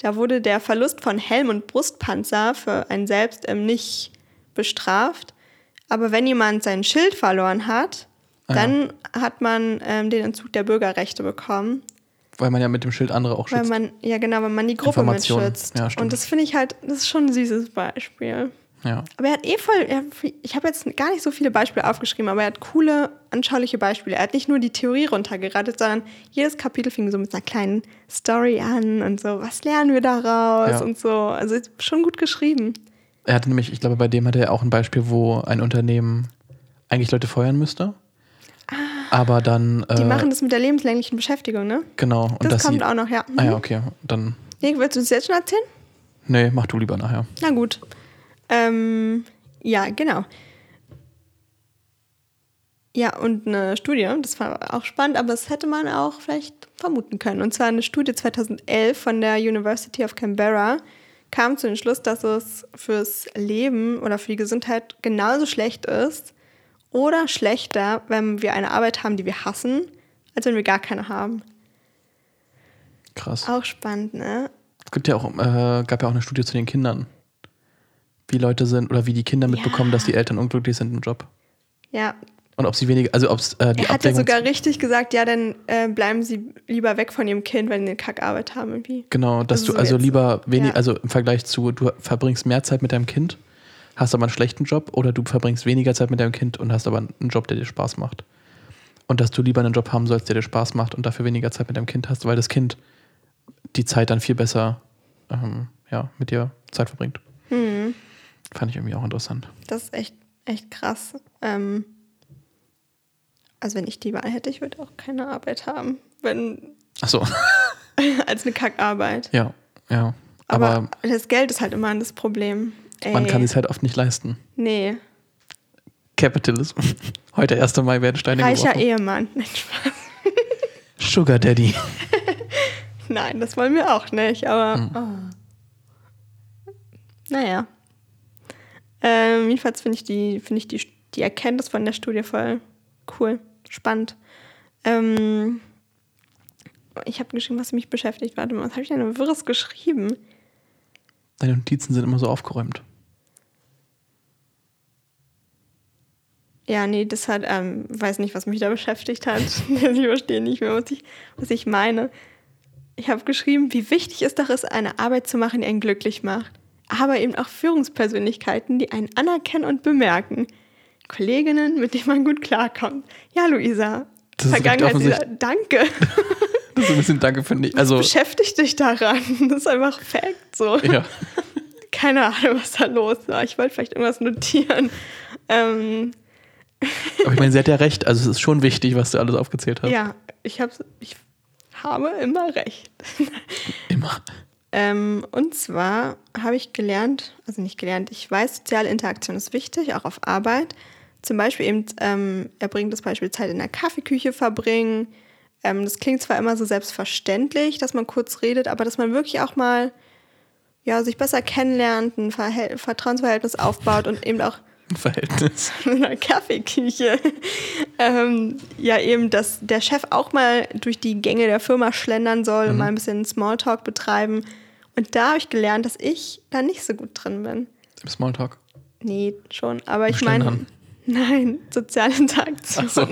Speaker 2: da wurde der Verlust von Helm und Brustpanzer für einen selbst ähm, nicht bestraft. Aber wenn jemand sein Schild verloren hat,
Speaker 1: Ah, ja.
Speaker 2: dann hat man ähm, den Entzug der Bürgerrechte bekommen.
Speaker 1: Weil man ja mit dem Schild andere auch
Speaker 2: Weil
Speaker 1: schützt.
Speaker 2: man, ja genau, weil man die Gruppe mitschützt.
Speaker 1: Ja,
Speaker 2: und das finde ich halt, das ist schon ein süßes Beispiel.
Speaker 1: ja.
Speaker 2: Aber er hat eh voll, er, ich habe jetzt gar nicht so viele Beispiele aufgeschrieben, aber er hat coole, anschauliche Beispiele. Er hat nicht nur die Theorie runtergeratet, sondern jedes Kapitel fing so mit einer kleinen Story an und so, was lernen wir daraus
Speaker 1: Ja.
Speaker 2: und so. Also ist schon gut geschrieben.
Speaker 1: Er hatte nämlich, ich glaube, bei dem hatte er auch ein Beispiel, wo ein Unternehmen eigentlich Leute feuern müsste. Aber dann.
Speaker 2: Ah. Die
Speaker 1: äh,
Speaker 2: machen das mit der lebenslänglichen Beschäftigung, ne?
Speaker 1: Genau. Und
Speaker 2: Das kommt
Speaker 1: sie,
Speaker 2: auch noch, ja.
Speaker 1: Ah ja,
Speaker 2: Mhm.
Speaker 1: okay. Dann.
Speaker 2: Nee, willst du das jetzt schon erzählen?
Speaker 1: Nee, mach du lieber nachher.
Speaker 2: Na gut. Ähm, ja, genau. Ja, und eine Studie, das war auch spannend, aber das hätte man auch vielleicht vermuten können. Und zwar eine Studie 2011 von der University of Canberra kam zu dem Schluss, dass es fürs Leben oder für die Gesundheit genauso schlecht ist oder schlechter, wenn wir eine Arbeit haben, die wir hassen, als wenn wir gar keine haben.
Speaker 1: Krass.
Speaker 2: Auch spannend, ne?
Speaker 1: Es gibt ja auch, äh, gab ja auch eine Studie zu den Kindern. Wie Leute sind oder wie die Kinder mitbekommen, dass die Eltern unglücklich sind im Job.
Speaker 2: Ja,
Speaker 1: Und ob sie weniger, also ob es äh, die
Speaker 2: er hat ja sogar richtig gesagt, ja, dann äh, bleiben sie lieber weg von ihrem Kind, wenn die eine Kackarbeit haben irgendwie.
Speaker 1: Genau, dass
Speaker 2: Also
Speaker 1: du also
Speaker 2: jetzt-
Speaker 1: lieber wenig,
Speaker 2: ja.
Speaker 1: also im Vergleich zu, du verbringst mehr Zeit mit deinem Kind, hast aber einen schlechten Job oder du verbringst weniger Zeit mit deinem Kind und hast aber einen Job, der dir Spaß macht. Und dass du lieber einen Job haben sollst, der dir Spaß macht und dafür weniger Zeit mit deinem Kind hast, weil das Kind die Zeit dann viel besser ähm, ja, mit dir Zeit verbringt.
Speaker 2: Hm,
Speaker 1: Fand ich irgendwie auch interessant.
Speaker 2: das ist echt, echt krass. Ähm, also wenn ich die Wahl hätte, ich würde auch keine Arbeit haben, wenn
Speaker 1: Achso,
Speaker 2: als eine Kackarbeit.
Speaker 1: ja, ja.
Speaker 2: Aber,
Speaker 1: Aber,
Speaker 2: das Geld ist halt immer das Problem. Ey,
Speaker 1: man kann es halt oft nicht leisten.
Speaker 2: Nee,
Speaker 1: Capitalism. Heute 1. Mai werden Steine
Speaker 2: reicher
Speaker 1: geworfen.
Speaker 2: Ehemann. Nein, Spaß.
Speaker 1: Sugar Daddy.
Speaker 2: Nein, das wollen wir auch nicht, aber. Oh. Naja. Ähm, jedenfalls finde ich, die, finde ich die, die Erkenntnis von der Studie voll cool, spannend. Ähm, ich habe geschrieben, was mich beschäftigt. Warte mal, was habe ich denn Wirres geschrieben?
Speaker 1: Deine Notizen sind immer so aufgeräumt.
Speaker 2: Ja, nee, das hat, ähm, weiß nicht, was mich da beschäftigt hat. ich verstehe nicht mehr, was ich, was ich meine. Ich habe geschrieben, wie wichtig es doch ist, eine Arbeit zu machen, die einen glücklich macht. Aber eben auch Führungspersönlichkeiten, die einen anerkennen und bemerken. Kolleginnen, mit denen man gut klarkommt. Ja, Luisa.
Speaker 1: Das
Speaker 2: Vergangenheit,
Speaker 1: offensichtlich.
Speaker 2: danke.
Speaker 1: Das ist ein bisschen danke, finde ich. Also,
Speaker 2: Beschäftigt dich daran. Das ist einfach Fact so.
Speaker 1: ja.
Speaker 2: Keine Ahnung, was da los war. Ich wollte vielleicht irgendwas notieren. Ähm,
Speaker 1: Aber ich meine, sie hat ja recht. Also, es ist schon wichtig, was du alles aufgezählt hast.
Speaker 2: Ja, ich, ich habe immer recht.
Speaker 1: Immer.
Speaker 2: Ähm, und zwar habe ich gelernt, also nicht gelernt, ich weiß, soziale Interaktion ist wichtig, auch auf Arbeit. Zum Beispiel eben, ähm, er bringt das Beispiel Zeit in der Kaffeeküche verbringen. Ähm, das klingt zwar immer so selbstverständlich, dass man kurz redet, aber dass man wirklich auch mal ja, sich besser kennenlernt, ein Verhält Vertrauensverhältnis aufbaut und eben auch
Speaker 1: Verhältnis.
Speaker 2: in einer Kaffeeküche. ähm, ja, eben, dass der Chef auch mal durch die Gänge der Firma schlendern soll und mal ein bisschen Smalltalk betreiben. Und da habe ich gelernt, dass ich da nicht so gut drin bin.
Speaker 1: Im Smalltalk.
Speaker 2: Nee, schon. Aber ich meine, nein, soziale Interaktion.
Speaker 1: So.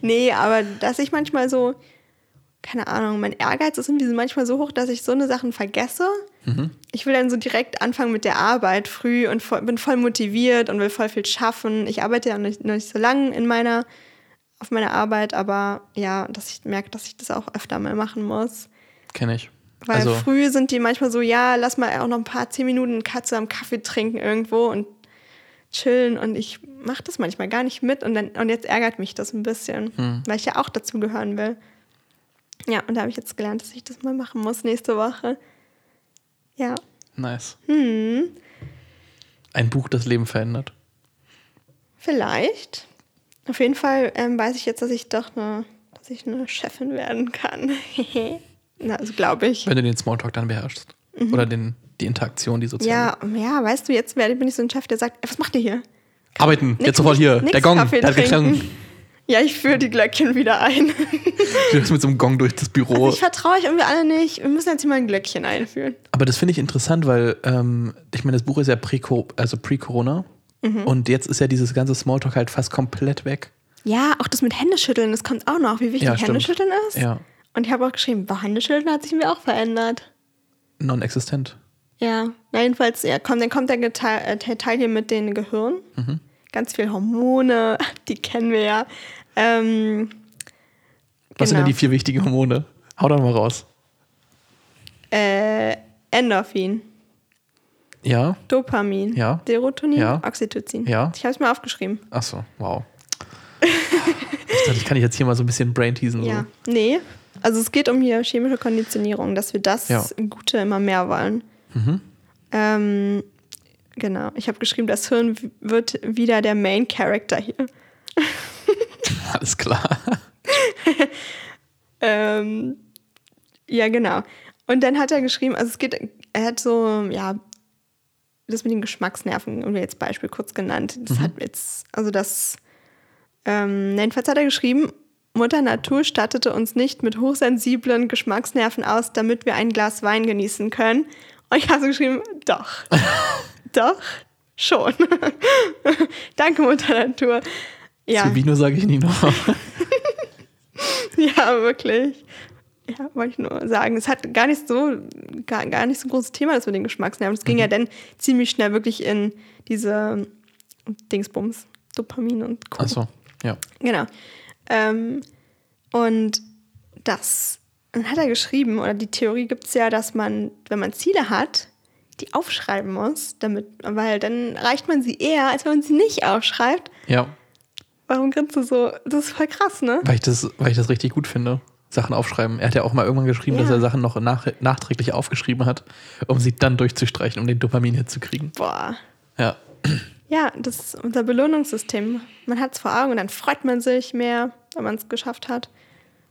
Speaker 2: Nee, aber dass ich manchmal so, keine Ahnung, mein Ehrgeiz ist irgendwie manchmal so hoch, dass ich so eine Sachen vergesse.
Speaker 1: Mhm.
Speaker 2: Ich will dann so direkt anfangen mit der Arbeit früh und voll, bin voll motiviert und will voll viel schaffen. Ich arbeite ja noch nicht, noch nicht so lange in meiner, auf meiner Arbeit, aber ja, dass ich merke, dass ich das auch öfter mal machen muss.
Speaker 1: Kenne ich.
Speaker 2: Weil
Speaker 1: also,
Speaker 2: früh sind die manchmal so, ja, lass mal auch noch ein paar zehn Minuten Katze am Kaffee trinken irgendwo und chillen und ich mache das manchmal gar nicht mit und dann und jetzt ärgert mich das ein bisschen,
Speaker 1: Hm.
Speaker 2: weil ich ja auch dazu gehören will. Ja, und da habe ich jetzt gelernt, dass ich das mal machen muss nächste Woche. Ja.
Speaker 1: nice.
Speaker 2: Hm,
Speaker 1: Ein Buch, das Leben verändert.
Speaker 2: vielleicht. Auf jeden Fall ähm, weiß ich jetzt, dass ich doch eine, dass ich eine Chefin werden kann. Na, also glaube ich.
Speaker 1: Wenn du den Smalltalk dann beherrschst. Oder den, die Interaktion, die soziale.
Speaker 2: Mhm. Ja, ja, weißt du, jetzt bin ich so ein Chef, der sagt, "Ey, was macht ihr hier?
Speaker 1: Arbeiten,
Speaker 2: Nix-
Speaker 1: jetzt sofort hier.
Speaker 2: nix
Speaker 1: Der Gong,
Speaker 2: Kaffee
Speaker 1: der hat geklungen.
Speaker 2: Ja, ich führe die Glöckchen wieder ein.
Speaker 1: Du bist mit so einem Gong durch das Büro.
Speaker 2: Also ich vertraue euch irgendwie alle nicht. Wir müssen jetzt hier mal ein Glöckchen einführen.
Speaker 1: Aber das finde ich interessant, weil ähm, ich meine, das Buch ist ja also pre-Corona.
Speaker 2: Mhm.
Speaker 1: Und jetzt ist ja dieses ganze Smalltalk halt fast komplett weg.
Speaker 2: Ja, auch das mit Händeschütteln, das kommt auch noch, wie wichtig
Speaker 1: Ja.
Speaker 2: Händeschütteln ist.
Speaker 1: Ja,
Speaker 2: Und ich habe auch geschrieben, boah, Händeschütteln hat sich mir auch verändert.
Speaker 1: non-existent.
Speaker 2: Ja, na jedenfalls, ja, komm, dann kommt der äh, der Teil hier mit den Gehirn.
Speaker 1: Mhm.
Speaker 2: Ganz viel Hormone, die kennen wir ja. Ähm,
Speaker 1: Was sind
Speaker 2: Genau.
Speaker 1: denn die vier wichtigen Hormone? Hau doch mal raus.
Speaker 2: äh, Endorphin,
Speaker 1: Ja,
Speaker 2: Dopamin,
Speaker 1: Ja.
Speaker 2: Serotonin,
Speaker 1: Ja.
Speaker 2: Oxytocin.
Speaker 1: Ja.
Speaker 2: Ich habe es mir aufgeschrieben.
Speaker 1: achso, wow. ich dachte, ich kann jetzt hier mal so ein bisschen brain teasen.
Speaker 2: Ja. Nee. Also es geht um hier chemische Konditionierung, dass wir das
Speaker 1: Ja.
Speaker 2: Gute immer mehr wollen.
Speaker 1: Mhm.
Speaker 2: Ähm, genau. Ich habe geschrieben, das Hirn wird wieder der Main Character hier.
Speaker 1: Alles klar.
Speaker 2: ähm, ja, genau. Und dann hat er geschrieben, also es geht, er hat so, ja, das mit den Geschmacksnerven, irgendwie jetzt Beispiel kurz genannt. Das
Speaker 1: Mhm.
Speaker 2: hat jetzt, also das, ähm, jedenfalls hat er geschrieben, Mutter Natur stattete uns nicht mit hochsensiblen Geschmacksnerven aus, damit wir ein Glas Wein genießen können. Und ich habe so geschrieben, doch. doch, schon. Danke, Mutter Natur. Ja,
Speaker 1: Zu Vino sage ich nie noch.
Speaker 2: ja, wirklich. Ja, wollte ich nur sagen. Es hat gar nicht so, gar, gar nicht so ein großes Thema, das mit den Geschmacksnerven. Es ging
Speaker 1: Mhm.
Speaker 2: ja dann ziemlich schnell wirklich in diese Dingsbums, Dopamin und Co.
Speaker 1: Achso, ja.
Speaker 2: Genau. Ähm, und das, dann hat er geschrieben, oder die Theorie gibt es ja, dass man, wenn man Ziele hat, die aufschreiben muss, damit, weil dann erreicht man sie eher, als wenn man sie nicht aufschreibt.
Speaker 1: Ja,
Speaker 2: Warum grinst du so? Das ist voll krass, ne?
Speaker 1: weil ich das, weil ich das richtig gut finde. Sachen aufschreiben. Er hat ja auch mal irgendwann geschrieben,
Speaker 2: Ja.
Speaker 1: dass er Sachen noch nach, nachträglich aufgeschrieben hat, um sie dann durchzustreichen, um den Dopamin zu kriegen.
Speaker 2: Boah.
Speaker 1: Ja.
Speaker 2: Ja, das ist unser Belohnungssystem. Man hat es vor Augen und dann freut man sich mehr, wenn man es geschafft hat.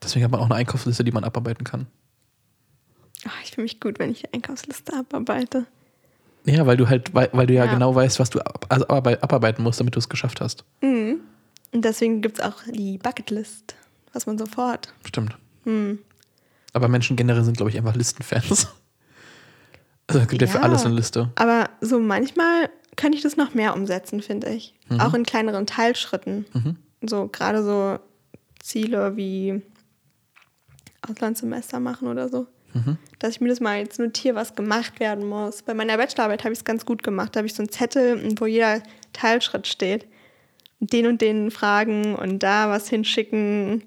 Speaker 1: Deswegen hat man auch eine Einkaufsliste, die man abarbeiten kann.
Speaker 2: Ach, ich fühle mich gut, wenn ich die Einkaufsliste abarbeite.
Speaker 1: Ja, weil du halt, weil, weil du ja,
Speaker 2: Ja.
Speaker 1: genau weißt, was du ab, also abarbeit- abarbeiten musst, damit du es geschafft hast.
Speaker 2: Und deswegen gibt es auch die Bucketlist, was man so vorhat.
Speaker 1: Stimmt.
Speaker 2: Hm.
Speaker 1: Aber Menschen generell sind, glaube ich, einfach Listenfans. Also es gibt ja, für
Speaker 2: Ja.
Speaker 1: alles eine Liste.
Speaker 2: Aber so manchmal könnte ich das noch mehr umsetzen, finde ich. Auch in kleineren Teilschritten. So gerade so Ziele wie Auslandssemester machen oder so. Dass ich mir das mal jetzt notiere, was gemacht werden muss. Bei meiner Bachelorarbeit habe ich es ganz gut gemacht. Da habe ich so einen Zettel, wo jeder Teilschritt steht. Den und den fragen und da was hinschicken.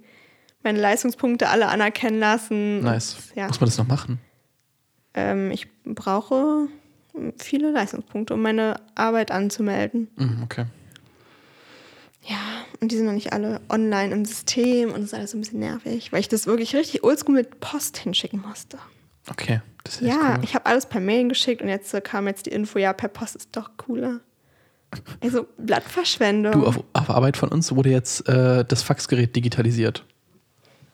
Speaker 2: Meine Leistungspunkte alle anerkennen lassen.
Speaker 1: Nice.
Speaker 2: Ja.
Speaker 1: Muss man das noch machen?
Speaker 2: Ähm, ich brauche viele Leistungspunkte, um meine Arbeit anzumelden.
Speaker 1: Mhm, okay.
Speaker 2: Ja, und die sind noch nicht alle online im System und das ist alles so ein bisschen nervig, weil ich das wirklich richtig oldschool mit Post hinschicken musste.
Speaker 1: Okay. Das ist
Speaker 2: Ja,
Speaker 1: cool.
Speaker 2: ich habe alles per Mail geschickt und jetzt kam jetzt die Info, ja, per Post ist doch cooler. Also Blattverschwendung.
Speaker 1: Du, auf, auf Arbeit von uns wurde jetzt äh, das Faxgerät digitalisiert.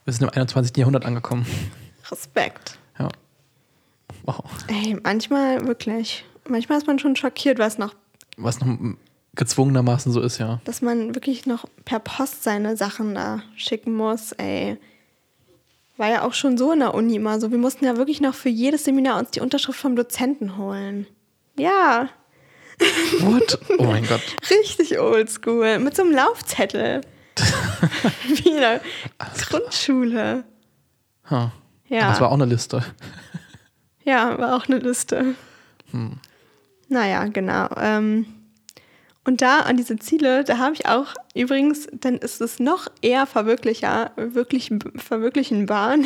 Speaker 1: Wir sind im 21. Jahrhundert angekommen.
Speaker 2: Respekt.
Speaker 1: Ja. Wow.
Speaker 2: Ey, manchmal wirklich. Manchmal ist man schon schockiert, was noch,
Speaker 1: Was noch gezwungenermaßen so ist, ja.
Speaker 2: dass man wirklich noch per Post seine Sachen da schicken muss. Ey. War ja auch schon so in der Uni immer so. Wir mussten ja wirklich noch für jedes Seminar uns die Unterschrift vom Dozenten holen. Ja,
Speaker 1: What? Oh mein Gott.
Speaker 2: richtig oldschool. Mit so einem Laufzettel. Wie in der Grundschule.
Speaker 1: Huh.
Speaker 2: Ja.
Speaker 1: Das war auch eine Liste.
Speaker 2: Ja, war auch eine Liste. Naja, genau. Ähm, und da an diese Ziele, da habe ich auch übrigens, dann ist es noch eher verwirklicher, wirklich verwirklichenbar.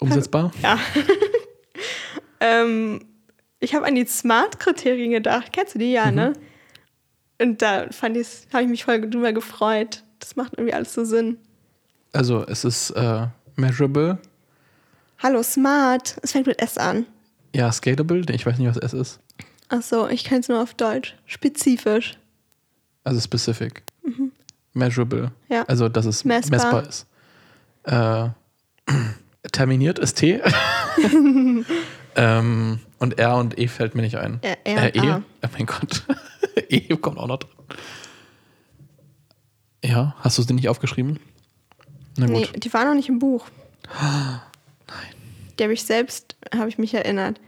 Speaker 1: Umsetzbar?
Speaker 2: ja. ähm, ich habe an die Smart-Kriterien gedacht. Kennst du die ja, ne? Und da fand ich, habe ich mich voll drüber gefreut. Das macht irgendwie alles so Sinn.
Speaker 1: Also es ist äh, measurable,
Speaker 2: Hallo, Smart. Es fängt mit S an.
Speaker 1: ja, scalable, ich weiß nicht, was S ist.
Speaker 2: Achso, ich kann es nur auf Deutsch. Spezifisch.
Speaker 1: Also specific. Measurable.
Speaker 2: Ja.
Speaker 1: Also, dass es
Speaker 2: Messbar.
Speaker 1: messbar, ist. Äh, terminiert ist T. ähm, und R und E fällt mir nicht ein.
Speaker 2: R- R
Speaker 1: äh, E?
Speaker 2: A.
Speaker 1: Oh mein Gott. e kommt auch noch drin. Ja, hast du es dir nicht aufgeschrieben? Na
Speaker 2: Nee,
Speaker 1: gut.
Speaker 2: die war noch nicht im Buch. Nein. Die habe ich selbst, habe ich mich erinnert.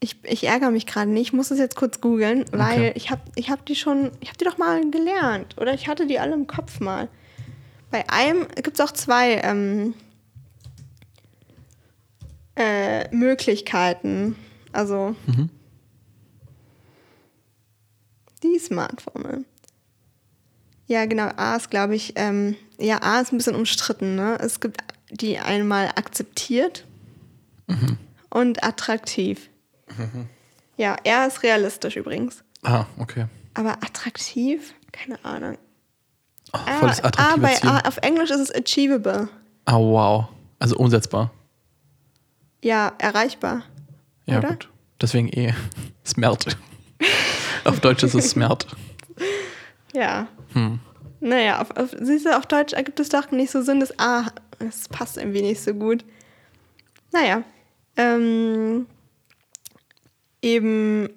Speaker 2: Ich, ich ärgere mich gerade nicht. Ich muss das jetzt kurz googeln, weil
Speaker 1: Okay.
Speaker 2: ich habe ich hab die schon, ich habe die doch mal gelernt. Oder ich hatte die alle im Kopf mal. Bei einem gibt es auch zwei ähm, äh, Möglichkeiten. Also
Speaker 1: Mhm.
Speaker 2: die Smart-Formel. Ja, genau. A ist, glaube ich, ähm, ja, A ist ein bisschen umstritten. Ne? Es gibt die einmal akzeptiert und attraktiv. Ja, R ist realistisch übrigens.
Speaker 1: Ah, okay.
Speaker 2: Aber attraktiv? Keine Ahnung.
Speaker 1: Oh,
Speaker 2: Ah,
Speaker 1: volles
Speaker 2: A
Speaker 1: attraktives
Speaker 2: bei. A, auf Englisch ist es achievable.
Speaker 1: Ah, wow. Also umsetzbar.
Speaker 2: Ja, erreichbar.
Speaker 1: Ja,
Speaker 2: Oder?
Speaker 1: gut. Deswegen eh Smert. auf Deutsch ist es Smert.
Speaker 2: Ja.
Speaker 1: Hm.
Speaker 2: Naja, auf, auf, siehst du, auf Deutsch ergibt es doch nicht so Sinn, dass, ah, das passt irgendwie nicht so gut. Naja, ähm, eben,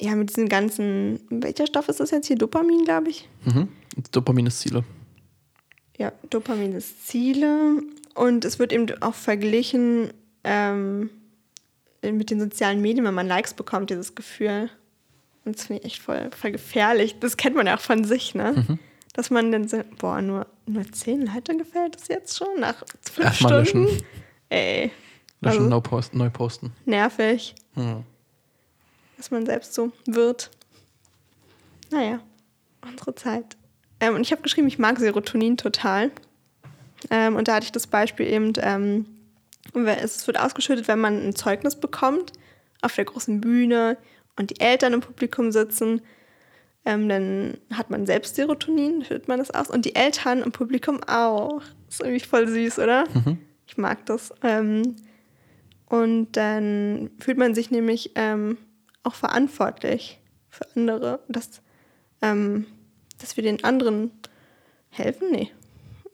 Speaker 2: ja, mit diesen ganzen, welcher Stoff ist das jetzt hier? Dopamin, glaube ich.
Speaker 1: Mhm. Dopamin ist Ziele.
Speaker 2: Ja, Dopamin ist Ziele. Und es wird eben auch verglichen ähm, mit den sozialen Medien, wenn man Likes bekommt, dieses Gefühl. Und das finde ich echt voll, voll gefährlich. Das kennt man ja auch von sich, ne?
Speaker 1: Mhm.
Speaker 2: Dass man dann so, boah, nur, nur zehn Leute gefällt es jetzt schon nach fünf
Speaker 1: Erstmal
Speaker 2: Stunden.
Speaker 1: löschen.
Speaker 2: Ey,
Speaker 1: Löschen,
Speaker 2: Also-
Speaker 1: no post, neu posten.
Speaker 2: nervig,
Speaker 1: Hm.
Speaker 2: dass man selbst so wird. Naja, unsere Zeit. Ähm, und ich habe geschrieben, ich mag Serotonin total. Ähm, und da hatte ich das Beispiel eben, ähm, es wird ausgeschüttet, wenn man ein Zeugnis bekommt auf der großen Bühne und die Eltern im Publikum sitzen. Ähm, dann hat man selbst Serotonin, schüttet man das aus. Und die Eltern im Publikum auch. ist irgendwie voll süß, oder? Ich mag das. Ähm, und dann fühlt man sich nämlich ähm, auch verantwortlich für andere. Dass, ähm, dass wir den anderen helfen? Nee.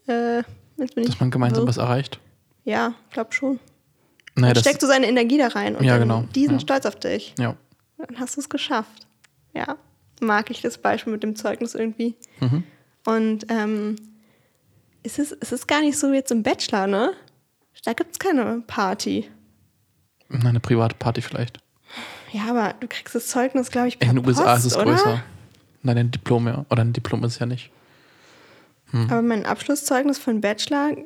Speaker 2: Äh,
Speaker 1: Dass man gemeinsam
Speaker 2: wirr.
Speaker 1: was erreicht.
Speaker 2: Ja, glaub schon.
Speaker 1: Naja,
Speaker 2: Man
Speaker 1: das,
Speaker 2: steckt so seine Energie da rein und
Speaker 1: Ja,
Speaker 2: dann,
Speaker 1: genau.
Speaker 2: die sind
Speaker 1: Ja.
Speaker 2: stolz auf dich.
Speaker 1: ja.
Speaker 2: Dann hast du es geschafft. Ja, mag ich das Beispiel mit dem Zeugnis irgendwie.
Speaker 1: Mhm.
Speaker 2: Und ähm, es, ist, es ist gar nicht so jetzt im Bachelor, ne? Da gibt es keine Party.
Speaker 1: Eine private Party vielleicht.
Speaker 2: Ja, aber du kriegst das Zeugnis, glaube ich, per
Speaker 1: In den USA
Speaker 2: Post,
Speaker 1: ist es
Speaker 2: oder?
Speaker 1: größer. Nein, ein Diplom, ja. Oder ein Diplom ist es ja nicht.
Speaker 2: Aber mein Abschlusszeugnis von Bachelor,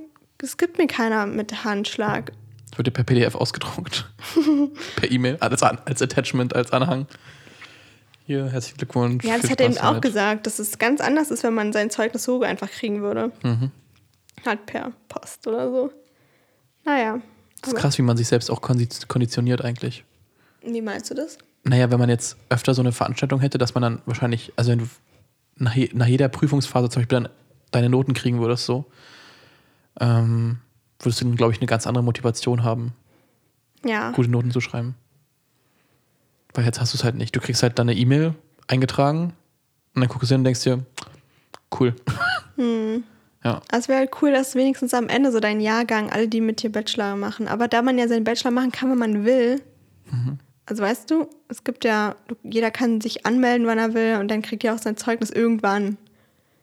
Speaker 2: es gibt mir keiner mit Handschlag.
Speaker 1: Wird dir per PDF ausgedruckt. per E-Mail, als, als Attachment, als Anhang. Hier, herzlichen Glückwunsch.
Speaker 2: Ja, das hat er eben auch gesagt, dass es ganz anders ist, wenn man sein Zeugnis so einfach kriegen würde.
Speaker 1: Mhm.
Speaker 2: Halt per Post oder so. Naja.
Speaker 1: Das ist krass, wie man sich selbst auch kondi- konditioniert eigentlich.
Speaker 2: Wie meinst du das?
Speaker 1: Naja, wenn man jetzt öfter so eine Veranstaltung hätte, dass man dann wahrscheinlich, also wenn du nach, je, nach jeder Prüfungsphase zum Beispiel dann deine Noten kriegen würdest, so, ähm, würdest du dann, glaube ich, eine ganz andere Motivation haben,
Speaker 2: Ja.
Speaker 1: gute Noten zu schreiben. Weil jetzt hast du es halt nicht. Du kriegst halt deine E-Mail eingetragen und dann guckst du hin und denkst dir, cool. Ja.
Speaker 2: Also es wäre halt cool, dass wenigstens am Ende so dein Jahrgang, alle, die mit dir Bachelor machen. Aber da man ja seinen Bachelor machen kann, wenn man will.
Speaker 1: Mhm.
Speaker 2: Also weißt du, es gibt ja, jeder kann sich anmelden, wann er will und dann kriegt er auch sein Zeugnis irgendwann.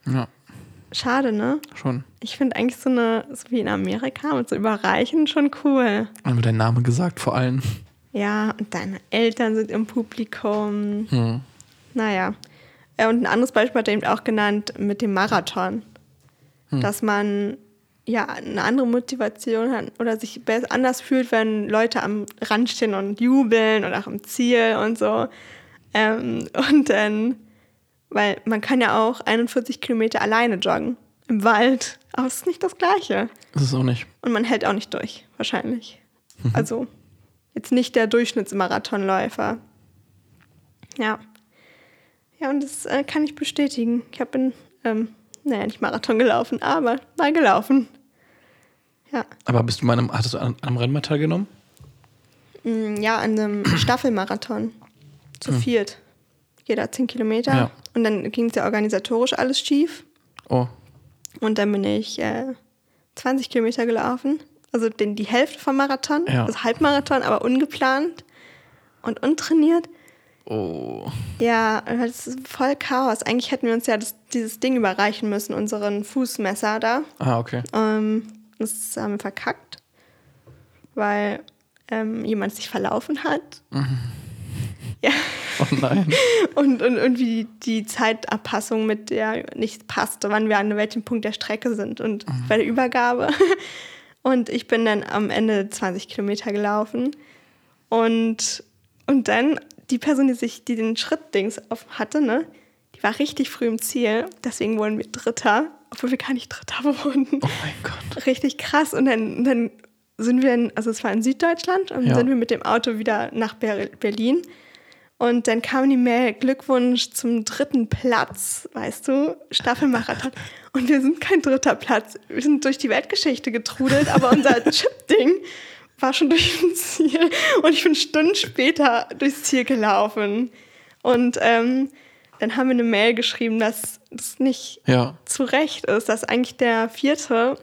Speaker 1: Ja,
Speaker 2: Schade, ne?
Speaker 1: schon.
Speaker 2: Ich finde eigentlich so eine, so wie in Amerika mit so überreichen schon cool.
Speaker 1: Und mit deinem Namen gesagt vor allem.
Speaker 2: Ja, und deine Eltern sind im Publikum.
Speaker 1: Hm.
Speaker 2: Naja. Äh, Und ein anderes Beispiel hat er eben auch genannt mit dem Marathon. Dass man ja eine andere Motivation hat oder sich anders fühlt, wenn Leute am Rand stehen und jubeln oder auch im Ziel und so. Ähm, und dann, weil man kann ja auch 41 Kilometer alleine joggen im Wald, aber es ist nicht das Gleiche.
Speaker 1: Das ist auch nicht.
Speaker 2: Und man hält auch nicht durch, wahrscheinlich. Also jetzt nicht der Durchschnittsmarathonläufer. Ja. Ja, und das äh, kann ich bestätigen. Ich habe ähm, naja, nicht Marathon gelaufen, aber mal gelaufen. Ja.
Speaker 1: Aber bist du mal einem, hattest du an, an einem Rennen mal teilgenommen?
Speaker 2: Mm, Ja, an einem Staffelmarathon. Zu viert. Jeder 10 Kilometer.
Speaker 1: Ja.
Speaker 2: Und dann ging es ja organisatorisch alles schief.
Speaker 1: Oh,
Speaker 2: Und dann bin ich äh, 20 Kilometer gelaufen. Also den, die Hälfte vom Marathon.
Speaker 1: Ja.
Speaker 2: Also Halbmarathon, aber ungeplant und untrainiert.
Speaker 1: oh.
Speaker 2: Ja, das ist voll Chaos. Eigentlich hätten wir uns ja das, dieses Ding überreichen müssen, unseren Fußmesser da.
Speaker 1: Ah, okay.
Speaker 2: Ähm, das haben wir verkackt, weil ähm, jemand sich verlaufen hat. Ja,
Speaker 1: Oh nein.
Speaker 2: und, und irgendwie die Zeitabpassung mit der nicht passte, wann wir an welchem Punkt der Strecke sind und bei der Übergabe. Und ich bin dann am Ende 20 Kilometer gelaufen. Und, und dann die Person, die sich, die den Schrittdings auf hatte, ne, die war richtig früh im Ziel. Deswegen wurden wir Dritter, obwohl wir gar nicht Dritter wurden.
Speaker 1: Oh mein Gott.
Speaker 2: Richtig krass. Und dann, dann sind wir, in, also es war in Süddeutschland, und
Speaker 1: Ja.
Speaker 2: sind wir mit dem Auto wieder nach Ber Berlin. Und dann kam die Mail, Glückwunsch zum dritten Platz, weißt du, Staffelmarathon. Und wir sind kein dritter Platz. Wir sind durch die Weltgeschichte getrudelt, aber unser Chip-Ding war schon durch das Ziel und ich bin Stunden später durchs Ziel gelaufen. Und ähm, dann haben wir eine Mail geschrieben, dass das nicht
Speaker 1: Ja.
Speaker 2: zu Recht ist, dass eigentlich der vierte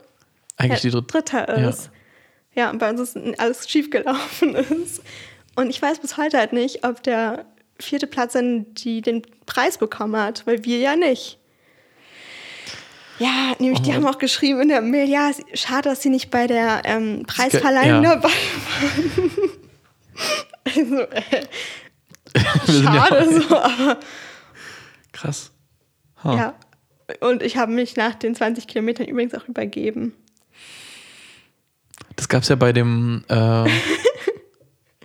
Speaker 1: Eigentlich
Speaker 2: der
Speaker 1: dritte.
Speaker 2: Dritter ist. Ja. und bei uns ist alles schief gelaufen ist. Und ich weiß bis heute halt nicht, ob der vierte Platz dann die den Preis bekommen hat, weil wir ja nicht. Ja, nämlich die
Speaker 1: Oh.
Speaker 2: haben auch geschrieben in der Mail, ja, schade, dass sie nicht bei der ähm, Preisverleihung
Speaker 1: ja.
Speaker 2: dabei waren. also, äh,
Speaker 1: ja
Speaker 2: schade so, aber
Speaker 1: Krass. Ha.
Speaker 2: ja. Und ich habe mich nach den 20 Kilometern übrigens auch übergeben.
Speaker 1: Das gab es ja bei dem, äh,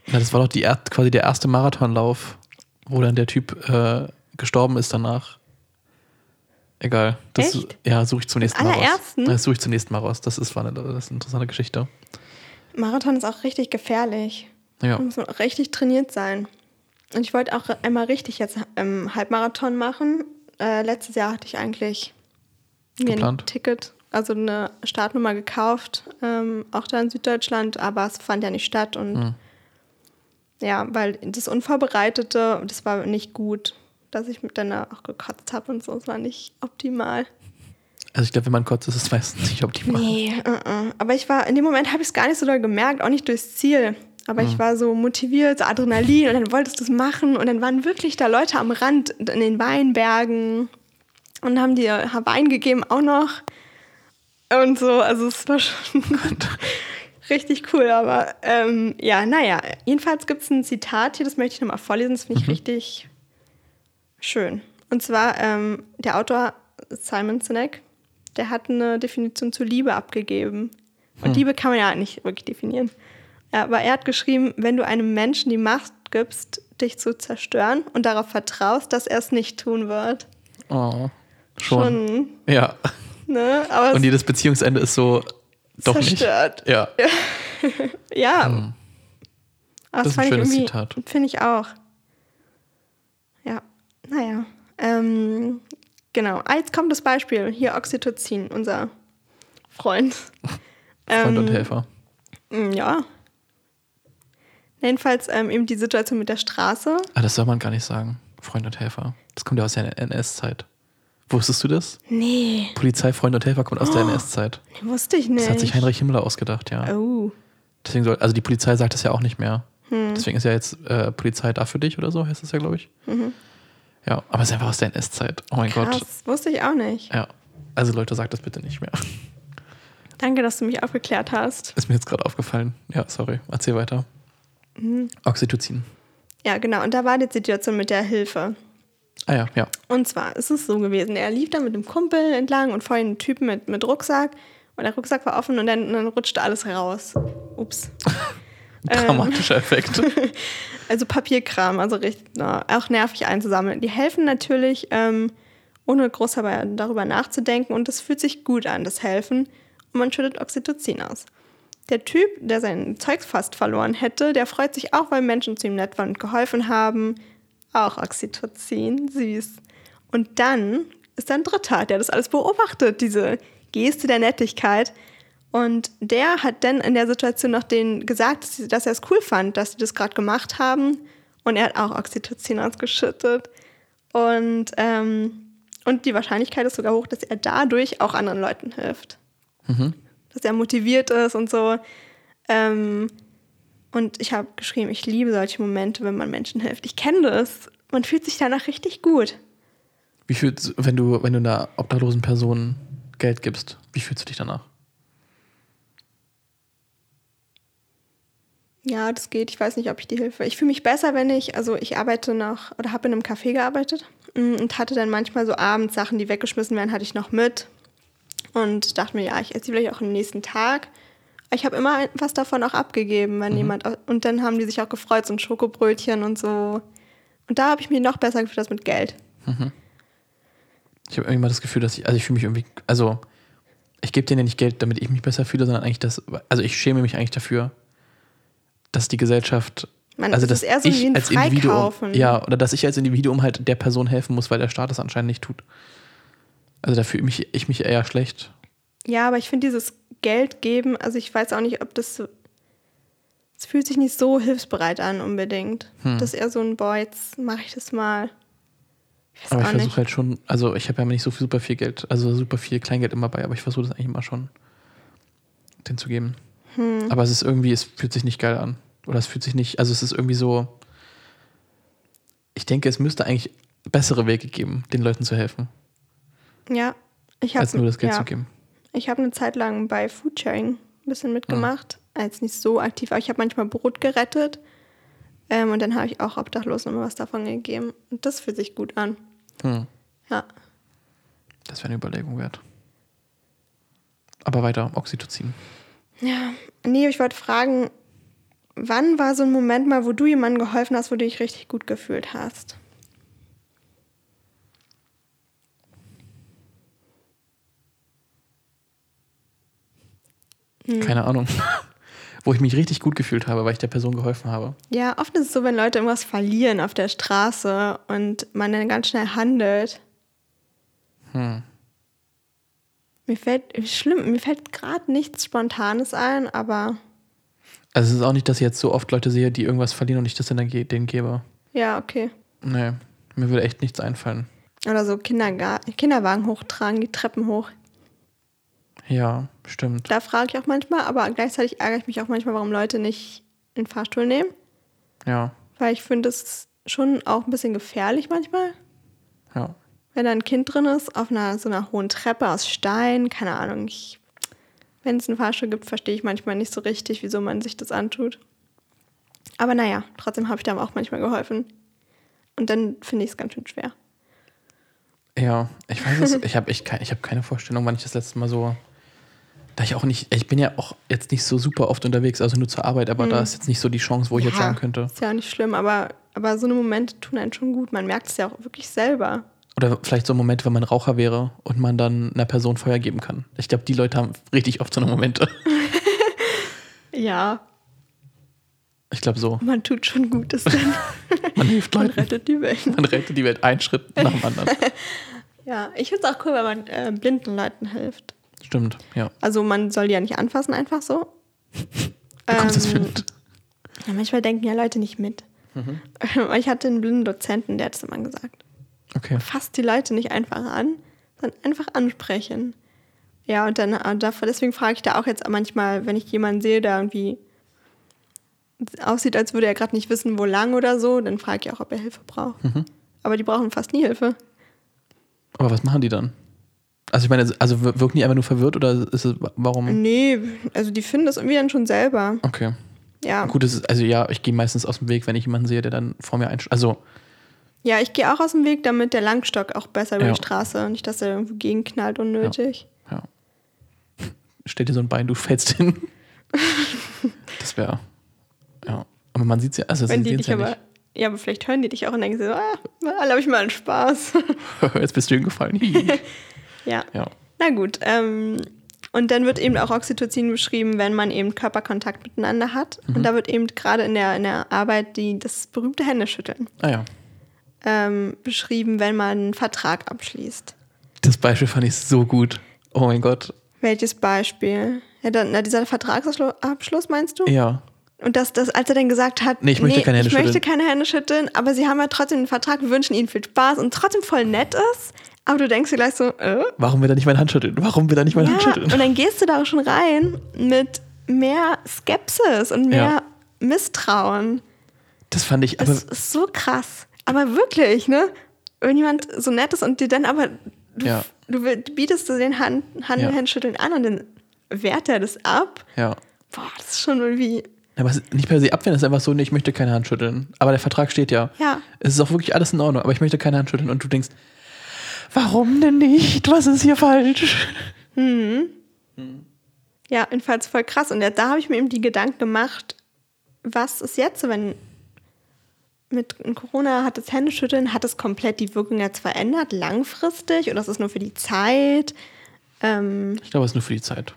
Speaker 1: na, das war doch die, quasi der erste Marathonlauf, wo dann der Typ äh, gestorben ist danach. Egal. Das,
Speaker 2: Echt?
Speaker 1: Ja, suche ich zum nächsten Mal raus. Das suche ich zum nächsten Mal raus. Das ist, war eine, das ist eine interessante Geschichte.
Speaker 2: Marathon ist auch richtig gefährlich.
Speaker 1: Ja.
Speaker 2: Da muss man auch richtig trainiert sein. Und ich wollte auch einmal richtig jetzt ähm, Halbmarathon machen. Äh, letztes Jahr hatte ich eigentlich mir ein? Ticket, also eine Startnummer gekauft, ähm, auch da in Süddeutschland, aber es fand ja nicht statt. Und
Speaker 1: Hm.
Speaker 2: Ja, weil das Unvorbereitete, das war nicht gut, dass ich mit dann auch gekotzt habe und so. Es war nicht optimal.
Speaker 1: Also ich glaube, wenn man kotzt, ist es meistens nicht optimal.
Speaker 2: Nee, uh -uh. aber ich war, in dem Moment habe ich es gar nicht so doll gemerkt, auch nicht durchs Ziel. Aber ich war so motiviert, so Adrenalin und dann wolltest du es machen und dann waren wirklich da Leute am Rand in den Weinbergen und haben dir Wein gegeben auch noch und so. Also es war schon richtig cool, aber ähm, ja, naja. Jedenfalls gibt es ein Zitat hier, das möchte ich nochmal vorlesen, das finde ich richtig schön. Und zwar ähm, der Autor Simon Sinek, der hat eine Definition zu Liebe abgegeben. Und Liebe kann man ja nicht wirklich definieren. Ja, aber er hat geschrieben, wenn du einem Menschen die Macht gibst, dich zu zerstören und darauf vertraust, dass er es nicht tun wird.
Speaker 1: Oh, schon.
Speaker 2: Schon,
Speaker 1: Ja.
Speaker 2: ne? Aber
Speaker 1: Und
Speaker 2: es
Speaker 1: jedes Beziehungsende ist so doch
Speaker 2: zerstört.
Speaker 1: nicht. Ja.
Speaker 2: Ja.
Speaker 1: Hm. Das ist ein schönes Zitat.
Speaker 2: Finde ich auch. Ja, naja. Ähm, genau. Ah, jetzt kommt das Beispiel. Hier Oxytocin, unser Freund.
Speaker 1: Freund und
Speaker 2: Ähm,
Speaker 1: Helfer.
Speaker 2: Mm, Ja. Jedenfalls ähm, eben die Situation mit der Straße.
Speaker 1: Ah, das soll man gar nicht sagen. Freund und Helfer. Das kommt ja aus der NS-Zeit. Wusstest du das?
Speaker 2: Nee,
Speaker 1: Polizei, Freund und Helfer kommt aus der NS-Zeit.
Speaker 2: nee, wusste ich nicht.
Speaker 1: Das hat sich Heinrich Himmler ausgedacht, ja.
Speaker 2: Oh.
Speaker 1: Deswegen soll, also die Polizei sagt das ja auch nicht mehr.
Speaker 2: Hm.
Speaker 1: Deswegen ist ja jetzt äh, Polizei da für dich oder so, heißt das ja, glaube ich. Ja, aber es ist einfach aus der NS-Zeit. Oh mein Gott.
Speaker 2: Mhm. Krass, wusste ich auch nicht.
Speaker 1: Ja. Also Leute, sagt das bitte nicht mehr.
Speaker 2: Danke, dass du mich aufgeklärt hast.
Speaker 1: Ist mir jetzt gerade aufgefallen. Ja, sorry. Erzähl weiter.
Speaker 2: Mhm.
Speaker 1: Oxytocin.
Speaker 2: Ja, genau. Und da war die Situation mit der Hilfe.
Speaker 1: Ah ja, ja.
Speaker 2: Und zwar ist es so gewesen, er lief da mit dem Kumpel entlang und vor ihm ein Typ mit, mit Rucksack. Und der Rucksack war offen und dann, und dann rutschte alles raus. Ups. Ähm.
Speaker 1: Dramatischer Effekt.
Speaker 2: Also Papierkram, also richtig, na, auch nervig einzusammeln. Die helfen natürlich, ähm, ohne groß darüber nachzudenken. Und das fühlt sich gut an, das Helfen. Und man schüttet Oxytocin aus. Der Typ, der sein Zeug fast verloren hätte, der freut sich auch, weil Menschen zu ihm nett waren und geholfen haben. Auch Oxytocin, süß. Und dann ist da ein Dritter, der das alles beobachtet, diese Geste der Nettigkeit. Und der hat dann in der Situation noch denen gesagt, dass, er es cool fand, dass sie das gerade gemacht haben. Und er hat auch Oxytocin ausgeschüttet. Und, ähm, und die Wahrscheinlichkeit ist sogar hoch, dass er dadurch auch anderen Leuten hilft. Dass er motiviert ist und so. Ähm, und ich habe geschrieben, ich liebe solche Momente, wenn man Menschen hilft. Ich kenne das. Man fühlt sich danach richtig gut.
Speaker 1: Wie fühlst wenn du, wenn du einer obdachlosen Person Geld gibst, wie fühlst du dich danach?
Speaker 2: Ja, das geht. Ich weiß nicht, ob ich die Hilfe. Ich fühle mich besser, wenn ich, also ich arbeite noch oder habe in einem Café gearbeitet mm, und hatte dann manchmal so abends Sachen, die weggeschmissen werden, hatte ich noch mit und dachte mir, ja, ich esse die vielleicht auch am nächsten Tag. Ich habe immer was davon auch abgegeben, wenn jemand au- und dann haben die sich auch gefreut, so ein Schokobrötchen und so. Und da habe ich mich noch besser gefühlt als mit Geld.
Speaker 1: Ich habe irgendwie mal das Gefühl, dass ich, also ich fühle mich irgendwie, also ich gebe denen ja nicht Geld, damit ich mich besser fühle, sondern eigentlich das, also ich schäme mich eigentlich dafür, dass die Gesellschaft,
Speaker 2: Man,
Speaker 1: also dass
Speaker 2: eher so
Speaker 1: ich als Individuum, ja, oder dass ich als Individuum halt der Person helfen muss, weil der Staat es anscheinend nicht tut. Also da fühle mich, ich mich eher schlecht.
Speaker 2: Ja, aber ich finde dieses Geld geben, also ich weiß auch nicht, ob das so. es fühlt sich nicht so hilfsbereit an unbedingt. Das ist eher so ein, boah, jetzt mache ich das mal. Ich
Speaker 1: Aber ich versuche halt schon, also ich habe ja nicht so viel, super viel Geld, also super viel Kleingeld immer bei, aber ich versuche das eigentlich immer schon, den zu geben.
Speaker 2: Hm.
Speaker 1: Aber es ist irgendwie, es fühlt sich nicht geil an. Oder es fühlt sich nicht, also es ist irgendwie so, ich denke, es müsste eigentlich bessere Wege geben, den Leuten zu helfen,
Speaker 2: Ja, ich habe
Speaker 1: als nur das Geld
Speaker 2: ja,
Speaker 1: zu geben.
Speaker 2: Ich habe eine Zeit lang bei Foodsharing ein bisschen mitgemacht. Als nicht so aktiv, aber ich habe manchmal Brot gerettet. Ähm, und dann habe ich auch Obdachlosen immer was davon gegeben. Und das fühlt sich gut an.
Speaker 1: Hm.
Speaker 2: Ja.
Speaker 1: Das wäre eine Überlegung wert. Aber weiter, Oxytocin.
Speaker 2: Ja. Nee, ich wollte fragen, wann war so ein Moment mal, wo du jemandem geholfen hast, wo du dich richtig gut gefühlt hast? Hm.
Speaker 1: Keine Ahnung. Wo ich mich richtig gut gefühlt habe, weil ich der Person geholfen habe.
Speaker 2: Ja, oft ist es so, wenn Leute irgendwas verlieren auf der Straße und man dann ganz schnell handelt.
Speaker 1: Hm.
Speaker 2: Mir fällt, schlimm, mir fällt gerade nichts Spontanes ein, aber
Speaker 1: Also es ist auch nicht, dass ich jetzt so oft Leute sehe, die irgendwas verlieren und ich das dann denen gebe.
Speaker 2: ja, okay.
Speaker 1: Nee, mir würde echt nichts einfallen.
Speaker 2: Oder so Kinderga Kinderwagen hochtragen, die Treppen hoch.
Speaker 1: Ja, stimmt.
Speaker 2: Da frage ich auch manchmal, aber gleichzeitig ärgere ich mich auch manchmal, warum Leute nicht den Fahrstuhl nehmen.
Speaker 1: Ja,
Speaker 2: Weil ich finde, ist schon auch ein bisschen gefährlich manchmal.
Speaker 1: ja.
Speaker 2: Wenn da ein Kind drin ist, auf einer so einer hohen Treppe aus Stein, keine Ahnung. Ich, wenn es einen Fahrstuhl gibt, verstehe ich manchmal nicht so richtig, wieso man sich das antut. Aber naja, trotzdem habe ich da auch manchmal geholfen. Und dann finde ich es ganz schön schwer.
Speaker 1: Ja, ich weiß es. Ich habe kein, ich hab keine Vorstellung, wann ich das letzte Mal so. Da ich auch nicht, ich bin ja auch jetzt nicht so super oft unterwegs, also nur zur Arbeit, aber da ist jetzt nicht so die Chance, wo ich jetzt
Speaker 2: Mhm.
Speaker 1: Sagen könnte.
Speaker 2: Ist ja auch nicht schlimm, aber, aber so eine Momente tun einen schon gut. Man merkt es ja auch wirklich selber.
Speaker 1: Oder vielleicht so ein Moment, wenn man Raucher wäre und man dann einer Person Feuer geben kann. Ich glaube, die Leute haben richtig oft so eine Momente.
Speaker 2: Ja,
Speaker 1: Ich glaube so.
Speaker 2: man tut schon Gutes, denn
Speaker 1: Man hilft
Speaker 2: man
Speaker 1: Leuten.
Speaker 2: rettet die Welt.
Speaker 1: Man rettet die Welt einen Schritt nach dem anderen.
Speaker 2: Ja, ich finde es auch cool, wenn man äh, blinden Leuten hilft.
Speaker 1: Stimmt, ja.
Speaker 2: Also man soll die ja nicht anfassen, einfach so.
Speaker 1: Kommst jetzt
Speaker 2: Ähm,
Speaker 1: mit.
Speaker 2: Ja, manchmal denken ja Leute nicht mit.
Speaker 1: Mhm.
Speaker 2: Ich hatte einen blinden Dozenten, der hat es immer gesagt.
Speaker 1: Okay.
Speaker 2: Fasst die Leute nicht einfach an, sondern einfach ansprechen. Ja, und dann äh, deswegen frage ich da auch jetzt manchmal, wenn ich jemanden sehe, der irgendwie aussieht, als würde er gerade nicht wissen, wo lang oder so, dann frage ich auch, ob er Hilfe braucht.
Speaker 1: Mhm.
Speaker 2: Aber die brauchen fast nie Hilfe.
Speaker 1: Aber was machen die dann? Also ich meine, also wir- wirken die einfach nur verwirrt oder ist es, warum?
Speaker 2: Nee, also die finden das irgendwie dann schon selber.
Speaker 1: Okay.
Speaker 2: Ja,
Speaker 1: Gut, ist, also ja, ich gehe meistens aus dem Weg, wenn ich jemanden sehe, der dann vor mir einsteigt. Also,
Speaker 2: ja ich gehe auch aus dem Weg, damit der Langstock auch besser über
Speaker 1: Ja.
Speaker 2: die Straße, nicht, dass er irgendwo gegenknallt unnötig.
Speaker 1: ja. Stell dir so ein Bein, du fällst hin. das wäre, ja. Aber man sieht es ja, also sie sehen es
Speaker 2: dich
Speaker 1: ja
Speaker 2: aber,
Speaker 1: nicht.
Speaker 2: ja, aber vielleicht hören die dich auch und denken so, ah, erlaube ich mal einen Spaß.
Speaker 1: Jetzt bist du hingefallen.
Speaker 2: Ja.
Speaker 1: ja.
Speaker 2: Na gut. Ähm, und dann wird eben auch Oxytocin beschrieben, wenn man eben Körperkontakt miteinander hat.
Speaker 1: Mhm.
Speaker 2: Und da wird eben gerade in der, in der Arbeit die, das berühmte Händeschütteln
Speaker 1: Ah ja.
Speaker 2: ähm, beschrieben, wenn man einen Vertrag abschließt.
Speaker 1: Das Beispiel fand ich so gut. Oh mein Gott.
Speaker 2: Welches Beispiel? Ja, dann, na, dieser Vertragsabschluss meinst du?
Speaker 1: Ja.
Speaker 2: Und das, das, als er dann gesagt hat,
Speaker 1: Nee, ich möchte keine Hände
Speaker 2: ich möchte
Speaker 1: schütteln.
Speaker 2: keine Hände schütteln, aber sie haben ja trotzdem einen Vertrag, wir wünschen ihnen viel Spaß und trotzdem voll nett ist. Aber du denkst dir gleich so, äh?
Speaker 1: Warum will er nicht meine Hand schütteln? Warum will er nicht meine Hand
Speaker 2: Ja,
Speaker 1: schütteln?
Speaker 2: und dann gehst du da auch schon rein mit mehr Skepsis und mehr
Speaker 1: Ja.
Speaker 2: Misstrauen.
Speaker 1: Das fand ich, aber
Speaker 2: Das ist so krass. Aber wirklich, ne? Wenn jemand so nett ist und dir dann aber, du,
Speaker 1: Ja.
Speaker 2: du, bietest den Hand, Hand
Speaker 1: Ja.
Speaker 2: Handschütteln an und dann wehrt er das ab.
Speaker 1: ja.
Speaker 2: Boah, das ist schon irgendwie,
Speaker 1: Aber nicht per se abwehren, es ist einfach so, nee, ich möchte keine Hand schütteln. Aber der Vertrag steht ja.
Speaker 2: Ja.
Speaker 1: Es ist auch wirklich alles in Ordnung, aber ich möchte keine Hand schütteln. Und du denkst, warum denn nicht? Was ist hier falsch?
Speaker 2: ja, jedenfalls voll krass. Und da habe ich mir eben die Gedanken gemacht, was ist jetzt, wenn mit Corona hat das Händeschütteln, hat es komplett die Wirkung jetzt verändert, langfristig, oder ist es nur für die Zeit? Ähm,
Speaker 1: Ich glaube, es ist nur für die Zeit.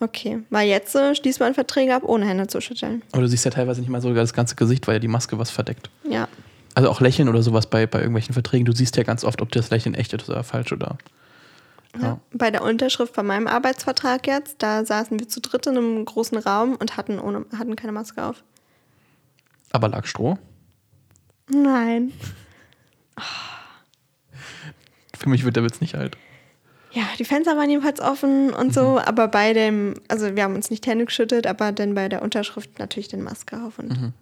Speaker 2: okay, weil jetzt äh, schließt man Verträge ab, ohne Hände zu schütteln.
Speaker 1: Aber du siehst ja teilweise nicht mal sogar das ganze Gesicht, weil ja die Maske was verdeckt.
Speaker 2: Ja,
Speaker 1: Also auch Lächeln oder sowas bei, bei irgendwelchen Verträgen. Du siehst ja ganz oft, ob das Lächeln echt ist oder falsch oder. Ja.
Speaker 2: Bei der Unterschrift bei meinem Arbeitsvertrag jetzt, da saßen wir zu dritt in einem großen Raum und hatten, ohne, hatten keine Maske auf.
Speaker 1: Aber lag Stroh?
Speaker 2: Nein.
Speaker 1: Für mich wird der Witz nicht alt.
Speaker 2: Ja, die Fenster waren jedenfalls offen und so, aber bei dem, also wir haben uns nicht Hände geschüttet, aber dann bei der Unterschrift natürlich den Maske auf und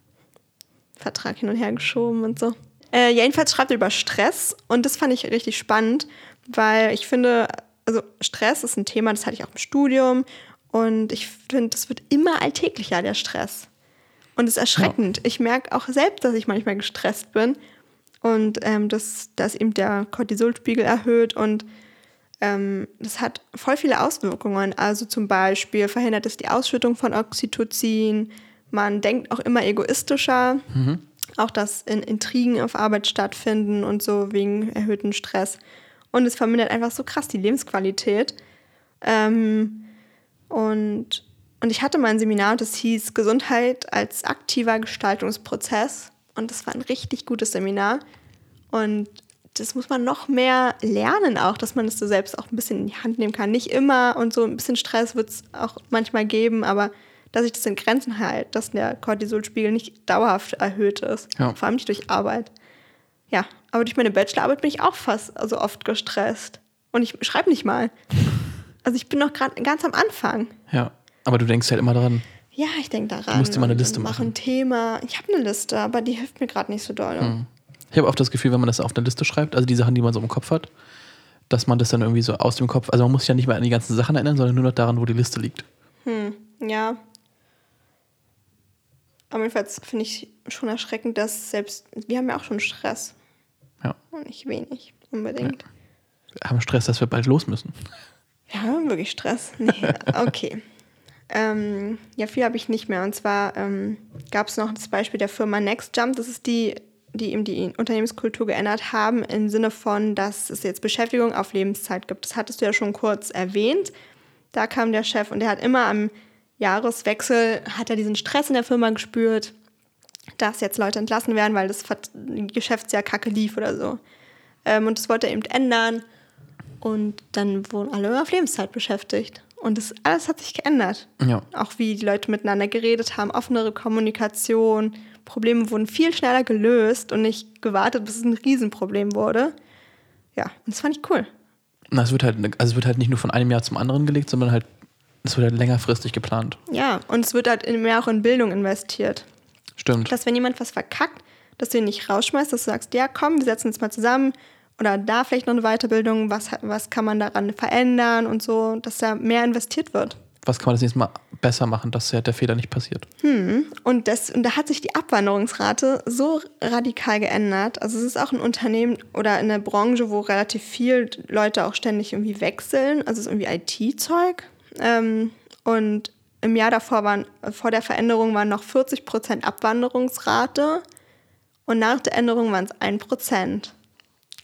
Speaker 2: Vertrag hin und her geschoben und so. Äh, ja, jedenfalls schreibt er über Stress und das fand ich richtig spannend, weil ich finde, also Stress ist ein Thema, das hatte ich auch im Studium und ich finde, das wird immer alltäglicher, der Stress. Und es ist erschreckend. Ich merke auch selbst, dass ich manchmal gestresst bin und ähm, dass, dass eben der Cortisolspiegel erhöht und ähm, das hat voll viele Auswirkungen. Also zum Beispiel verhindert es die Ausschüttung von Oxytocin. Man denkt auch immer egoistischer. Auch dass in Intrigen auf Arbeit stattfinden und so wegen erhöhten Stress. Und es vermindert einfach so krass die Lebensqualität. Ähm, und, und ich hatte mal ein Seminar, das hieß Gesundheit als aktiver Gestaltungsprozess. Und das war ein richtig gutes Seminar. Und das muss man noch mehr lernen auch, dass man es so selbst auch ein bisschen in die Hand nehmen kann. Nicht immer und so ein bisschen Stress wird es auch manchmal geben, aber dass ich das in Grenzen halte, dass der Cortisolspiegel nicht dauerhaft erhöht ist.
Speaker 1: Ja.
Speaker 2: Vor allem nicht durch Arbeit. Ja, aber durch meine Bachelorarbeit bin ich auch fast also oft gestresst. Und ich schreibe nicht mal. Also ich bin noch gerade ganz am Anfang.
Speaker 1: Ja. Aber du denkst halt immer daran,
Speaker 2: Ja, ich denke daran.
Speaker 1: Du musst dir mal eine Liste
Speaker 2: mach
Speaker 1: machen.
Speaker 2: ein Thema. Ich habe eine Liste, aber die hilft mir gerade nicht so doll.
Speaker 1: ich habe oft das Gefühl, wenn man das auf eine Liste schreibt, also die Sachen, die man so im Kopf hat, dass man das dann irgendwie so aus dem Kopf, also man muss sich ja nicht mehr an die ganzen Sachen erinnern, sondern nur noch daran, wo die Liste liegt.
Speaker 2: Ja. Aber jedenfalls finde ich schon erschreckend, dass selbst, wir haben ja auch schon Stress.
Speaker 1: Ja.
Speaker 2: Und nicht wenig, unbedingt.
Speaker 1: Wir haben Stress, dass wir bald los müssen.
Speaker 2: Ja, wir haben wirklich Stress. Nee, okay. ähm, ja, viel habe ich nicht mehr. Und zwar ähm, gab es noch das Beispiel der Firma NextJump. Das ist die, die eben die Unternehmenskultur geändert haben, im Sinne von, dass es jetzt Beschäftigung auf Lebenszeit gibt. Das hattest du ja schon kurz erwähnt. Da kam der Chef und der hat immer am Jahreswechsel, hat er diesen Stress in der Firma gespürt, dass jetzt Leute entlassen werden, weil das Geschäftsjahr kacke lief oder so. Ähm, und das wollte er eben ändern. Und dann wurden alle auf Lebenszeit beschäftigt. Und das alles hat sich geändert.
Speaker 1: Ja.
Speaker 2: Auch wie die Leute miteinander geredet haben, offenere Kommunikation. Probleme wurden viel schneller gelöst und nicht gewartet, bis es ein Riesenproblem wurde. Ja, und das fand ich cool.
Speaker 1: Na, es wird halt, also es wird halt nicht nur von einem Jahr zum anderen gelegt, sondern halt, es wird halt längerfristig geplant.
Speaker 2: Ja, und es wird halt mehr auch in Bildung investiert.
Speaker 1: Stimmt.
Speaker 2: Dass wenn jemand was verkackt, dass du ihn nicht rausschmeißt, dass du sagst, ja komm, wir setzen uns mal zusammen oder da vielleicht noch eine Weiterbildung, was, was kann man daran verändern und so, dass da mehr investiert wird.
Speaker 1: Was kann man das nächste Mal besser machen, dass der Fehler nicht passiert?
Speaker 2: Und, das, und da hat sich die Abwanderungsrate so radikal geändert. Also es ist auch ein Unternehmen oder in der Branche, wo relativ viel Leute auch ständig irgendwie wechseln. Also es ist irgendwie IT-Zeug. Ähm, und im Jahr davor waren, vor der Veränderung waren noch 40 Prozent Abwanderungsrate und nach der Änderung waren es 1 Prozent.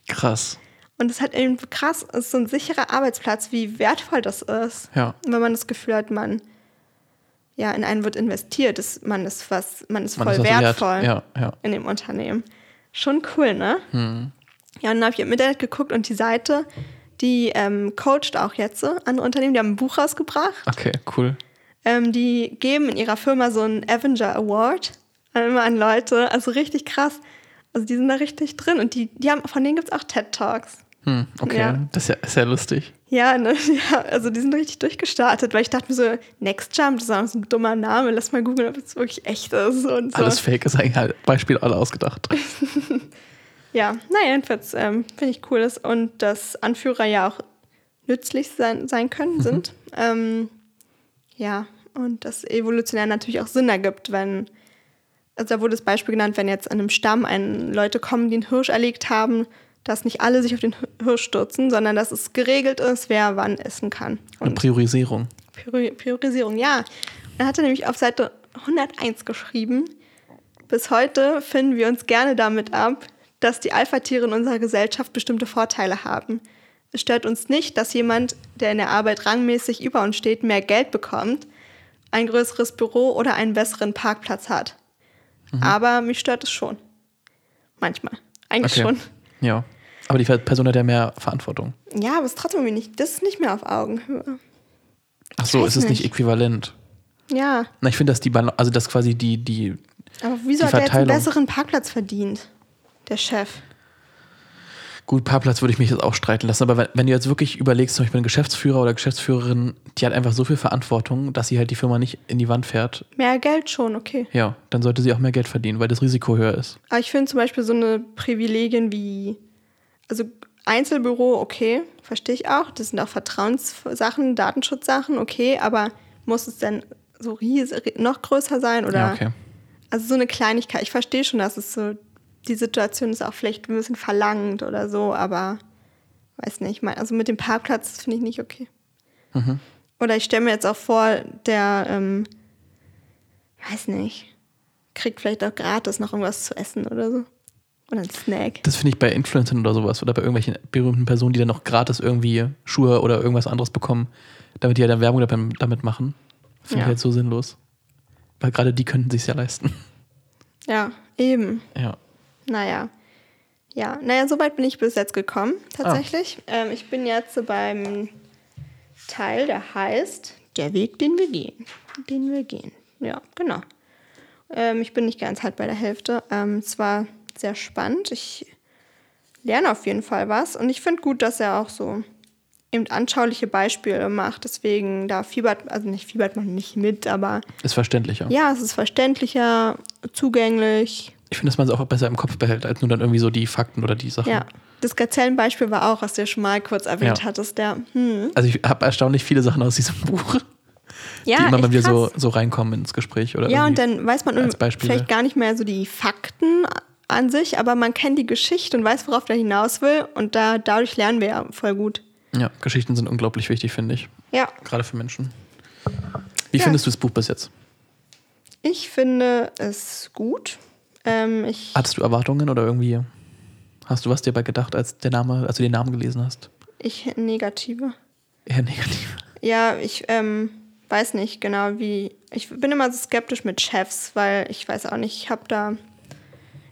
Speaker 1: Krass.
Speaker 2: Und es hat eben krass, es ist so ein sicherer Arbeitsplatz, wie wertvoll das ist.
Speaker 1: Ja.
Speaker 2: Wenn man das Gefühl hat, man ja in einen wird investiert, ist, man ist was, man ist
Speaker 1: Man
Speaker 2: voll
Speaker 1: ist
Speaker 2: wertvoll
Speaker 1: Ja, ja.
Speaker 2: in dem Unternehmen. Schon cool, ne?
Speaker 1: Hm.
Speaker 2: Ja, und dann habe ich im Internet geguckt und die Seite, die ähm, coacht auch jetzt so andere Unternehmen, die haben ein Buch rausgebracht.
Speaker 1: Okay, cool.
Speaker 2: Ähm, die geben in ihrer Firma so einen Avenger Award immer an Leute. Also richtig krass. Also die sind da richtig drin und die, die haben, von denen gibt es auch TED Talks.
Speaker 1: Hm, okay,
Speaker 2: Ja.
Speaker 1: das ist ja, ist ja lustig.
Speaker 2: Ja, ne, ja, also die sind richtig durchgestartet, weil ich dachte mir so, Next Jump, das ist auch so ein dummer Name, lass mal googeln, ob es wirklich echt ist und so.
Speaker 1: Alles Fake ist eigentlich halt Beispiel alle ausgedacht.
Speaker 2: Ja, naja, jedenfalls ähm, finde ich cool, dass, und dass Anführer ja auch nützlich sein, sein können, sind. Ähm, ja, und dass evolutionär natürlich auch Sinn ergibt, wenn, also da wurde das Beispiel genannt, wenn jetzt an einem Stamm ein, Leute kommen, die einen Hirsch erlegt haben, dass nicht alle sich auf den Hirsch stürzen, sondern dass es geregelt ist, wer wann essen kann.
Speaker 1: Eine
Speaker 2: Und
Speaker 1: Priorisierung.
Speaker 2: Priori- Priorisierung, ja. Er hatte nämlich auf Seite 101 geschrieben, bis heute finden wir uns gerne damit ab, dass die Alpha-Tiere in unserer Gesellschaft bestimmte Vorteile haben. Es stört uns nicht, dass jemand, der in der Arbeit rangmäßig über uns steht, mehr Geld bekommt, ein größeres Büro oder einen besseren Parkplatz hat. Aber mich stört es schon. Manchmal. Eigentlich
Speaker 1: Okay.
Speaker 2: schon.
Speaker 1: Ja. Aber die Person hat ja mehr Verantwortung.
Speaker 2: Ja, aber es ist trotzdem irgendwie nicht, das ist nicht mehr auf Augenhöhe.
Speaker 1: Ach so, ist es nicht äquivalent?
Speaker 2: Ja,
Speaker 1: Na, ich finde, dass die, also dass quasi die, die,
Speaker 2: aber wieso
Speaker 1: Die
Speaker 2: hat er jetzt einen besseren Parkplatz verdient? Der Chef.
Speaker 1: gut, Parkplatz würde ich mich jetzt auch streiten lassen, aber wenn, wenn du jetzt wirklich überlegst, zum Beispiel ein Geschäftsführer oder Geschäftsführerin, die hat einfach so viel Verantwortung, dass sie halt die Firma nicht in die Wand fährt,
Speaker 2: Mehr Geld schon, okay.
Speaker 1: ja, dann sollte sie auch mehr Geld verdienen, weil das Risiko höher ist.
Speaker 2: Aber ich finde zum Beispiel so eine Privilegien wie, also Einzelbüro, okay, verstehe ich auch. Das sind auch Vertrauenssachen, Datenschutzsachen, okay, aber muss es denn so riesig, noch größer sein oder?
Speaker 1: Ja, okay.
Speaker 2: Also so eine Kleinigkeit. Ich verstehe schon, dass es so, die Situation ist auch vielleicht ein bisschen verlangt oder so, aber weiß nicht. Also mit dem Parkplatz finde ich nicht okay.
Speaker 1: Mhm.
Speaker 2: Oder ich stelle mir jetzt auch vor, der, ähm, weiß nicht, kriegt vielleicht auch gratis noch irgendwas zu essen oder so. Oder ein Snack.
Speaker 1: Das finde ich bei Influencern oder sowas oder bei irgendwelchen berühmten Personen, die dann noch gratis irgendwie Schuhe oder irgendwas anderes bekommen, damit die ja dann Werbung damit, damit machen. Finde
Speaker 2: Ja.
Speaker 1: ich halt so sinnlos. Weil gerade die könnten sich ja leisten.
Speaker 2: Ja, eben.
Speaker 1: Ja.
Speaker 2: Naja. Ja, naja, so weit bin ich bis jetzt gekommen, tatsächlich. Ähm, ich bin jetzt so beim Teil, der heißt Der Weg, den wir gehen. Den wir gehen. Ja, genau. Ähm, ich bin nicht ganz halt bei der Hälfte. Ähm, es war sehr spannend. Ich lerne auf jeden Fall was. Und ich finde gut, dass er auch so eben anschauliche Beispiele macht. Deswegen, da fiebert, also nicht fiebert man nicht mit, aber
Speaker 1: Ist verständlicher.
Speaker 2: ja, es ist verständlicher, zugänglich.
Speaker 1: Ich finde, dass man es auch besser im Kopf behält, als nur dann irgendwie so die Fakten oder die Sachen.
Speaker 2: Ja, das Gazellenbeispiel war auch, was du ja schon mal kurz erwähnt
Speaker 1: Ja.
Speaker 2: hattest. Der, hm.
Speaker 1: Also ich habe erstaunlich viele Sachen aus diesem Buch,
Speaker 2: Ja,
Speaker 1: die immer mal wieder so, so reinkommen ins Gespräch. Oder
Speaker 2: Ja, und dann weiß man vielleicht gar nicht mehr so die Fakten an sich, aber man kennt die Geschichte und weiß, worauf der hinaus will. Und da, dadurch lernen wir ja voll gut.
Speaker 1: Ja, Geschichten sind unglaublich wichtig, finde ich.
Speaker 2: Ja,
Speaker 1: Gerade für Menschen. Wie
Speaker 2: Ja.
Speaker 1: findest du das Buch bis jetzt?
Speaker 2: ich finde es gut. Ähm, ich,
Speaker 1: Hattest du Erwartungen oder irgendwie hast du was dir dabei gedacht, als der Name, als du den Namen gelesen hast?
Speaker 2: ich negative.
Speaker 1: Eher negativ.
Speaker 2: Ja, ich ähm, weiß nicht genau, wie. Ich bin immer so skeptisch mit Chefs, weil ich weiß auch nicht, ich habe da.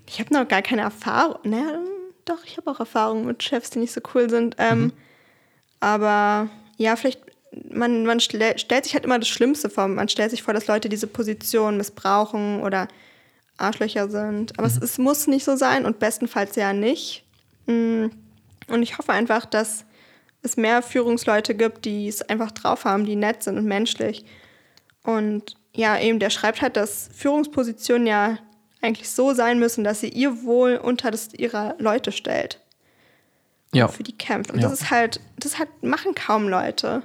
Speaker 2: Ich habe noch gar keine Erfahrung. Naja, doch, ich habe auch Erfahrungen mit Chefs, die nicht so cool sind. Ähm, Aber ja, vielleicht. Man, man stell, stellt sich halt immer das Schlimmste vor. Man stellt sich vor, dass Leute diese Position missbrauchen oder Arschlöcher sind. Aber es, es muss nicht so sein und bestenfalls ja nicht. Mm, Und ich hoffe einfach, dass es mehr Führungsleute gibt, die es einfach drauf haben, die nett sind und menschlich. Und ja, eben, der schreibt halt, dass Führungspositionen ja eigentlich so sein müssen, dass sie ihr Wohl unter das ihrer Leute stellt.
Speaker 1: Ja.
Speaker 2: Und für die kämpft. Und
Speaker 1: Ja.
Speaker 2: das ist halt, das halt machen kaum Leute.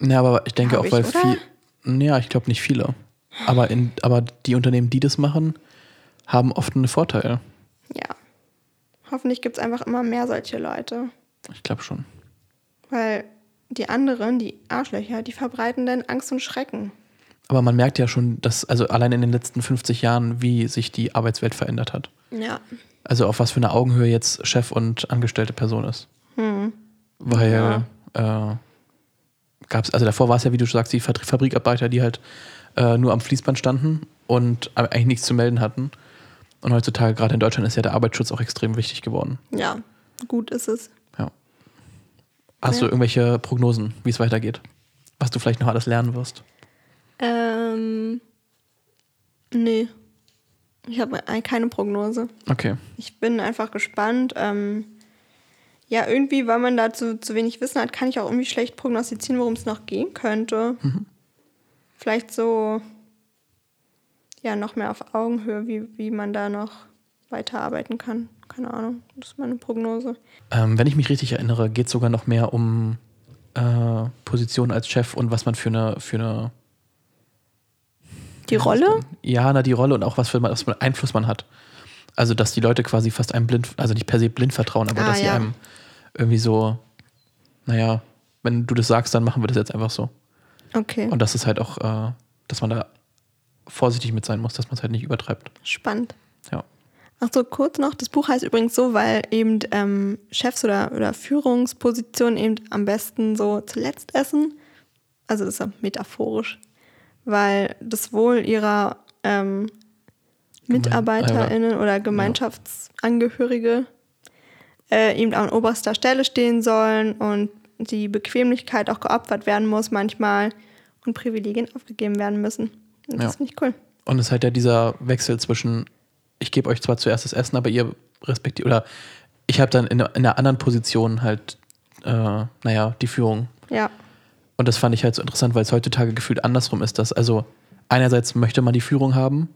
Speaker 1: Ja, aber ich denke
Speaker 2: Hab
Speaker 1: auch,
Speaker 2: ich,
Speaker 1: weil
Speaker 2: oder?
Speaker 1: viel. Ja, ich glaube nicht viele. Aber, in, aber die Unternehmen, die das machen, haben oft einen Vorteil.
Speaker 2: Ja. Hoffentlich gibt es einfach immer mehr solche Leute.
Speaker 1: Ich glaube schon.
Speaker 2: Weil die anderen, die Arschlöcher, die verbreiten dann Angst und Schrecken.
Speaker 1: Aber man merkt ja schon, dass, also allein in den letzten 50 Jahren, wie sich die Arbeitswelt verändert hat.
Speaker 2: Ja.
Speaker 1: Also auf was für eine Augenhöhe jetzt Chef und angestellte Person ist. Weil äh, gab es, also davor war es ja, wie du schon sagst, die Fabri- Fabrikarbeiter, die halt äh, nur am Fließband standen und eigentlich nichts zu melden hatten. Und heutzutage, gerade in Deutschland, ist ja der Arbeitsschutz auch extrem wichtig geworden.
Speaker 2: Ja, gut ist es.
Speaker 1: Ja. Hast
Speaker 2: Ja.
Speaker 1: du irgendwelche Prognosen, wie es weitergeht? Was du vielleicht noch alles lernen wirst?
Speaker 2: Ähm, nee. Ich habe keine Prognose.
Speaker 1: Okay.
Speaker 2: Ich bin einfach gespannt. Ähm, ja, irgendwie, weil man dazu zu wenig Wissen hat, kann ich auch irgendwie schlecht prognostizieren, worum es noch gehen könnte. Vielleicht so, ja, noch mehr auf Augenhöhe, wie, wie man da noch weiterarbeiten kann. Keine Ahnung, das ist meine Prognose.
Speaker 1: Ähm, wenn ich mich richtig erinnere, geht es sogar noch mehr um äh, Position als Chef und was man für eine, für eine
Speaker 2: Die Rolle?
Speaker 1: Ja, na, die Rolle und auch was für was für Einfluss man hat. Also, dass die Leute quasi fast einem blind, also nicht per se blind vertrauen, aber
Speaker 2: Ah,
Speaker 1: dass sie
Speaker 2: ja.
Speaker 1: einem irgendwie so, naja, wenn du das sagst, dann machen wir das jetzt einfach so.
Speaker 2: Okay,
Speaker 1: Und das ist halt auch, äh, dass man da vorsichtig mit sein muss, dass man es halt nicht übertreibt.
Speaker 2: spannend.
Speaker 1: Ja.
Speaker 2: Ach so, kurz noch. Das Buch heißt übrigens so, weil eben ähm, Chefs oder, oder Führungspositionen eben am besten so zuletzt essen. Also das ist ja metaphorisch. Weil das Wohl ihrer ähm, MitarbeiterInnen oder Gemeinschaftsangehörige äh, eben an oberster Stelle stehen sollen und die Bequemlichkeit auch geopfert werden muss manchmal und Privilegien aufgegeben werden müssen. Und das
Speaker 1: Ja.
Speaker 2: finde ich cool.
Speaker 1: Und es ist halt ja dieser Wechsel zwischen, ich gebe euch zwar zuerst das Essen, aber ihr respektiert, oder ich habe dann in, einer- in einer anderen Position halt, äh, naja, die Führung.
Speaker 2: Ja,
Speaker 1: Und das fand ich halt so interessant, weil es heutzutage gefühlt andersrum ist, dass also einerseits möchte man die Führung haben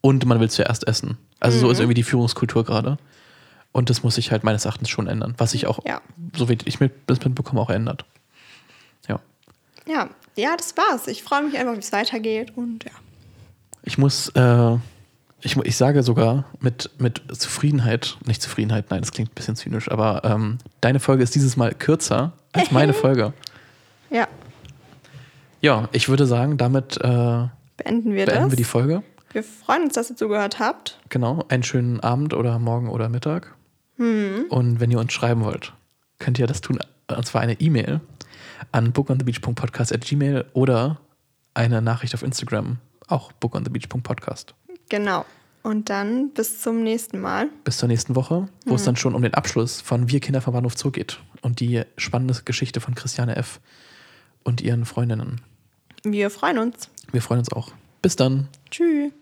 Speaker 1: und man will zuerst essen. Also so ist irgendwie die Führungskultur gerade. Und das muss sich halt meines Erachtens schon ändern, was sich auch,
Speaker 2: Ja.
Speaker 1: so wie ich mit, das mitbekomme, auch ändert. Ja.
Speaker 2: ja, ja, das war's. Ich freue mich einfach, wie es weitergeht und ja.
Speaker 1: Ich muss, äh, ich, ich sage sogar mit, mit Zufriedenheit, nicht Zufriedenheit, nein, das klingt ein bisschen zynisch, aber ähm, deine Folge ist dieses Mal kürzer als meine Folge.
Speaker 2: Ja,
Speaker 1: Ja, ich würde sagen, damit äh,
Speaker 2: beenden wir
Speaker 1: beenden
Speaker 2: das.
Speaker 1: wir die Folge.
Speaker 2: wir freuen uns, dass ihr zugehört habt.
Speaker 1: Genau, einen schönen Abend oder Morgen oder Mittag.
Speaker 2: Hm.
Speaker 1: Und wenn ihr uns schreiben wollt, könnt ihr das tun. Und zwar eine E-Mail an bookonthebeach.podcast.gmail oder eine Nachricht auf Instagram, auch bookonthebeach.podcast.
Speaker 2: Genau. Und dann bis zum nächsten Mal.
Speaker 1: Bis zur nächsten Woche, wo es dann schon um den Abschluss von Wir Kinder vom Bahnhof Zoo geht und die spannende Geschichte von Christiane F. und ihren Freundinnen.
Speaker 2: Wir freuen uns.
Speaker 1: Wir freuen uns auch. Bis dann.
Speaker 2: Tschüss.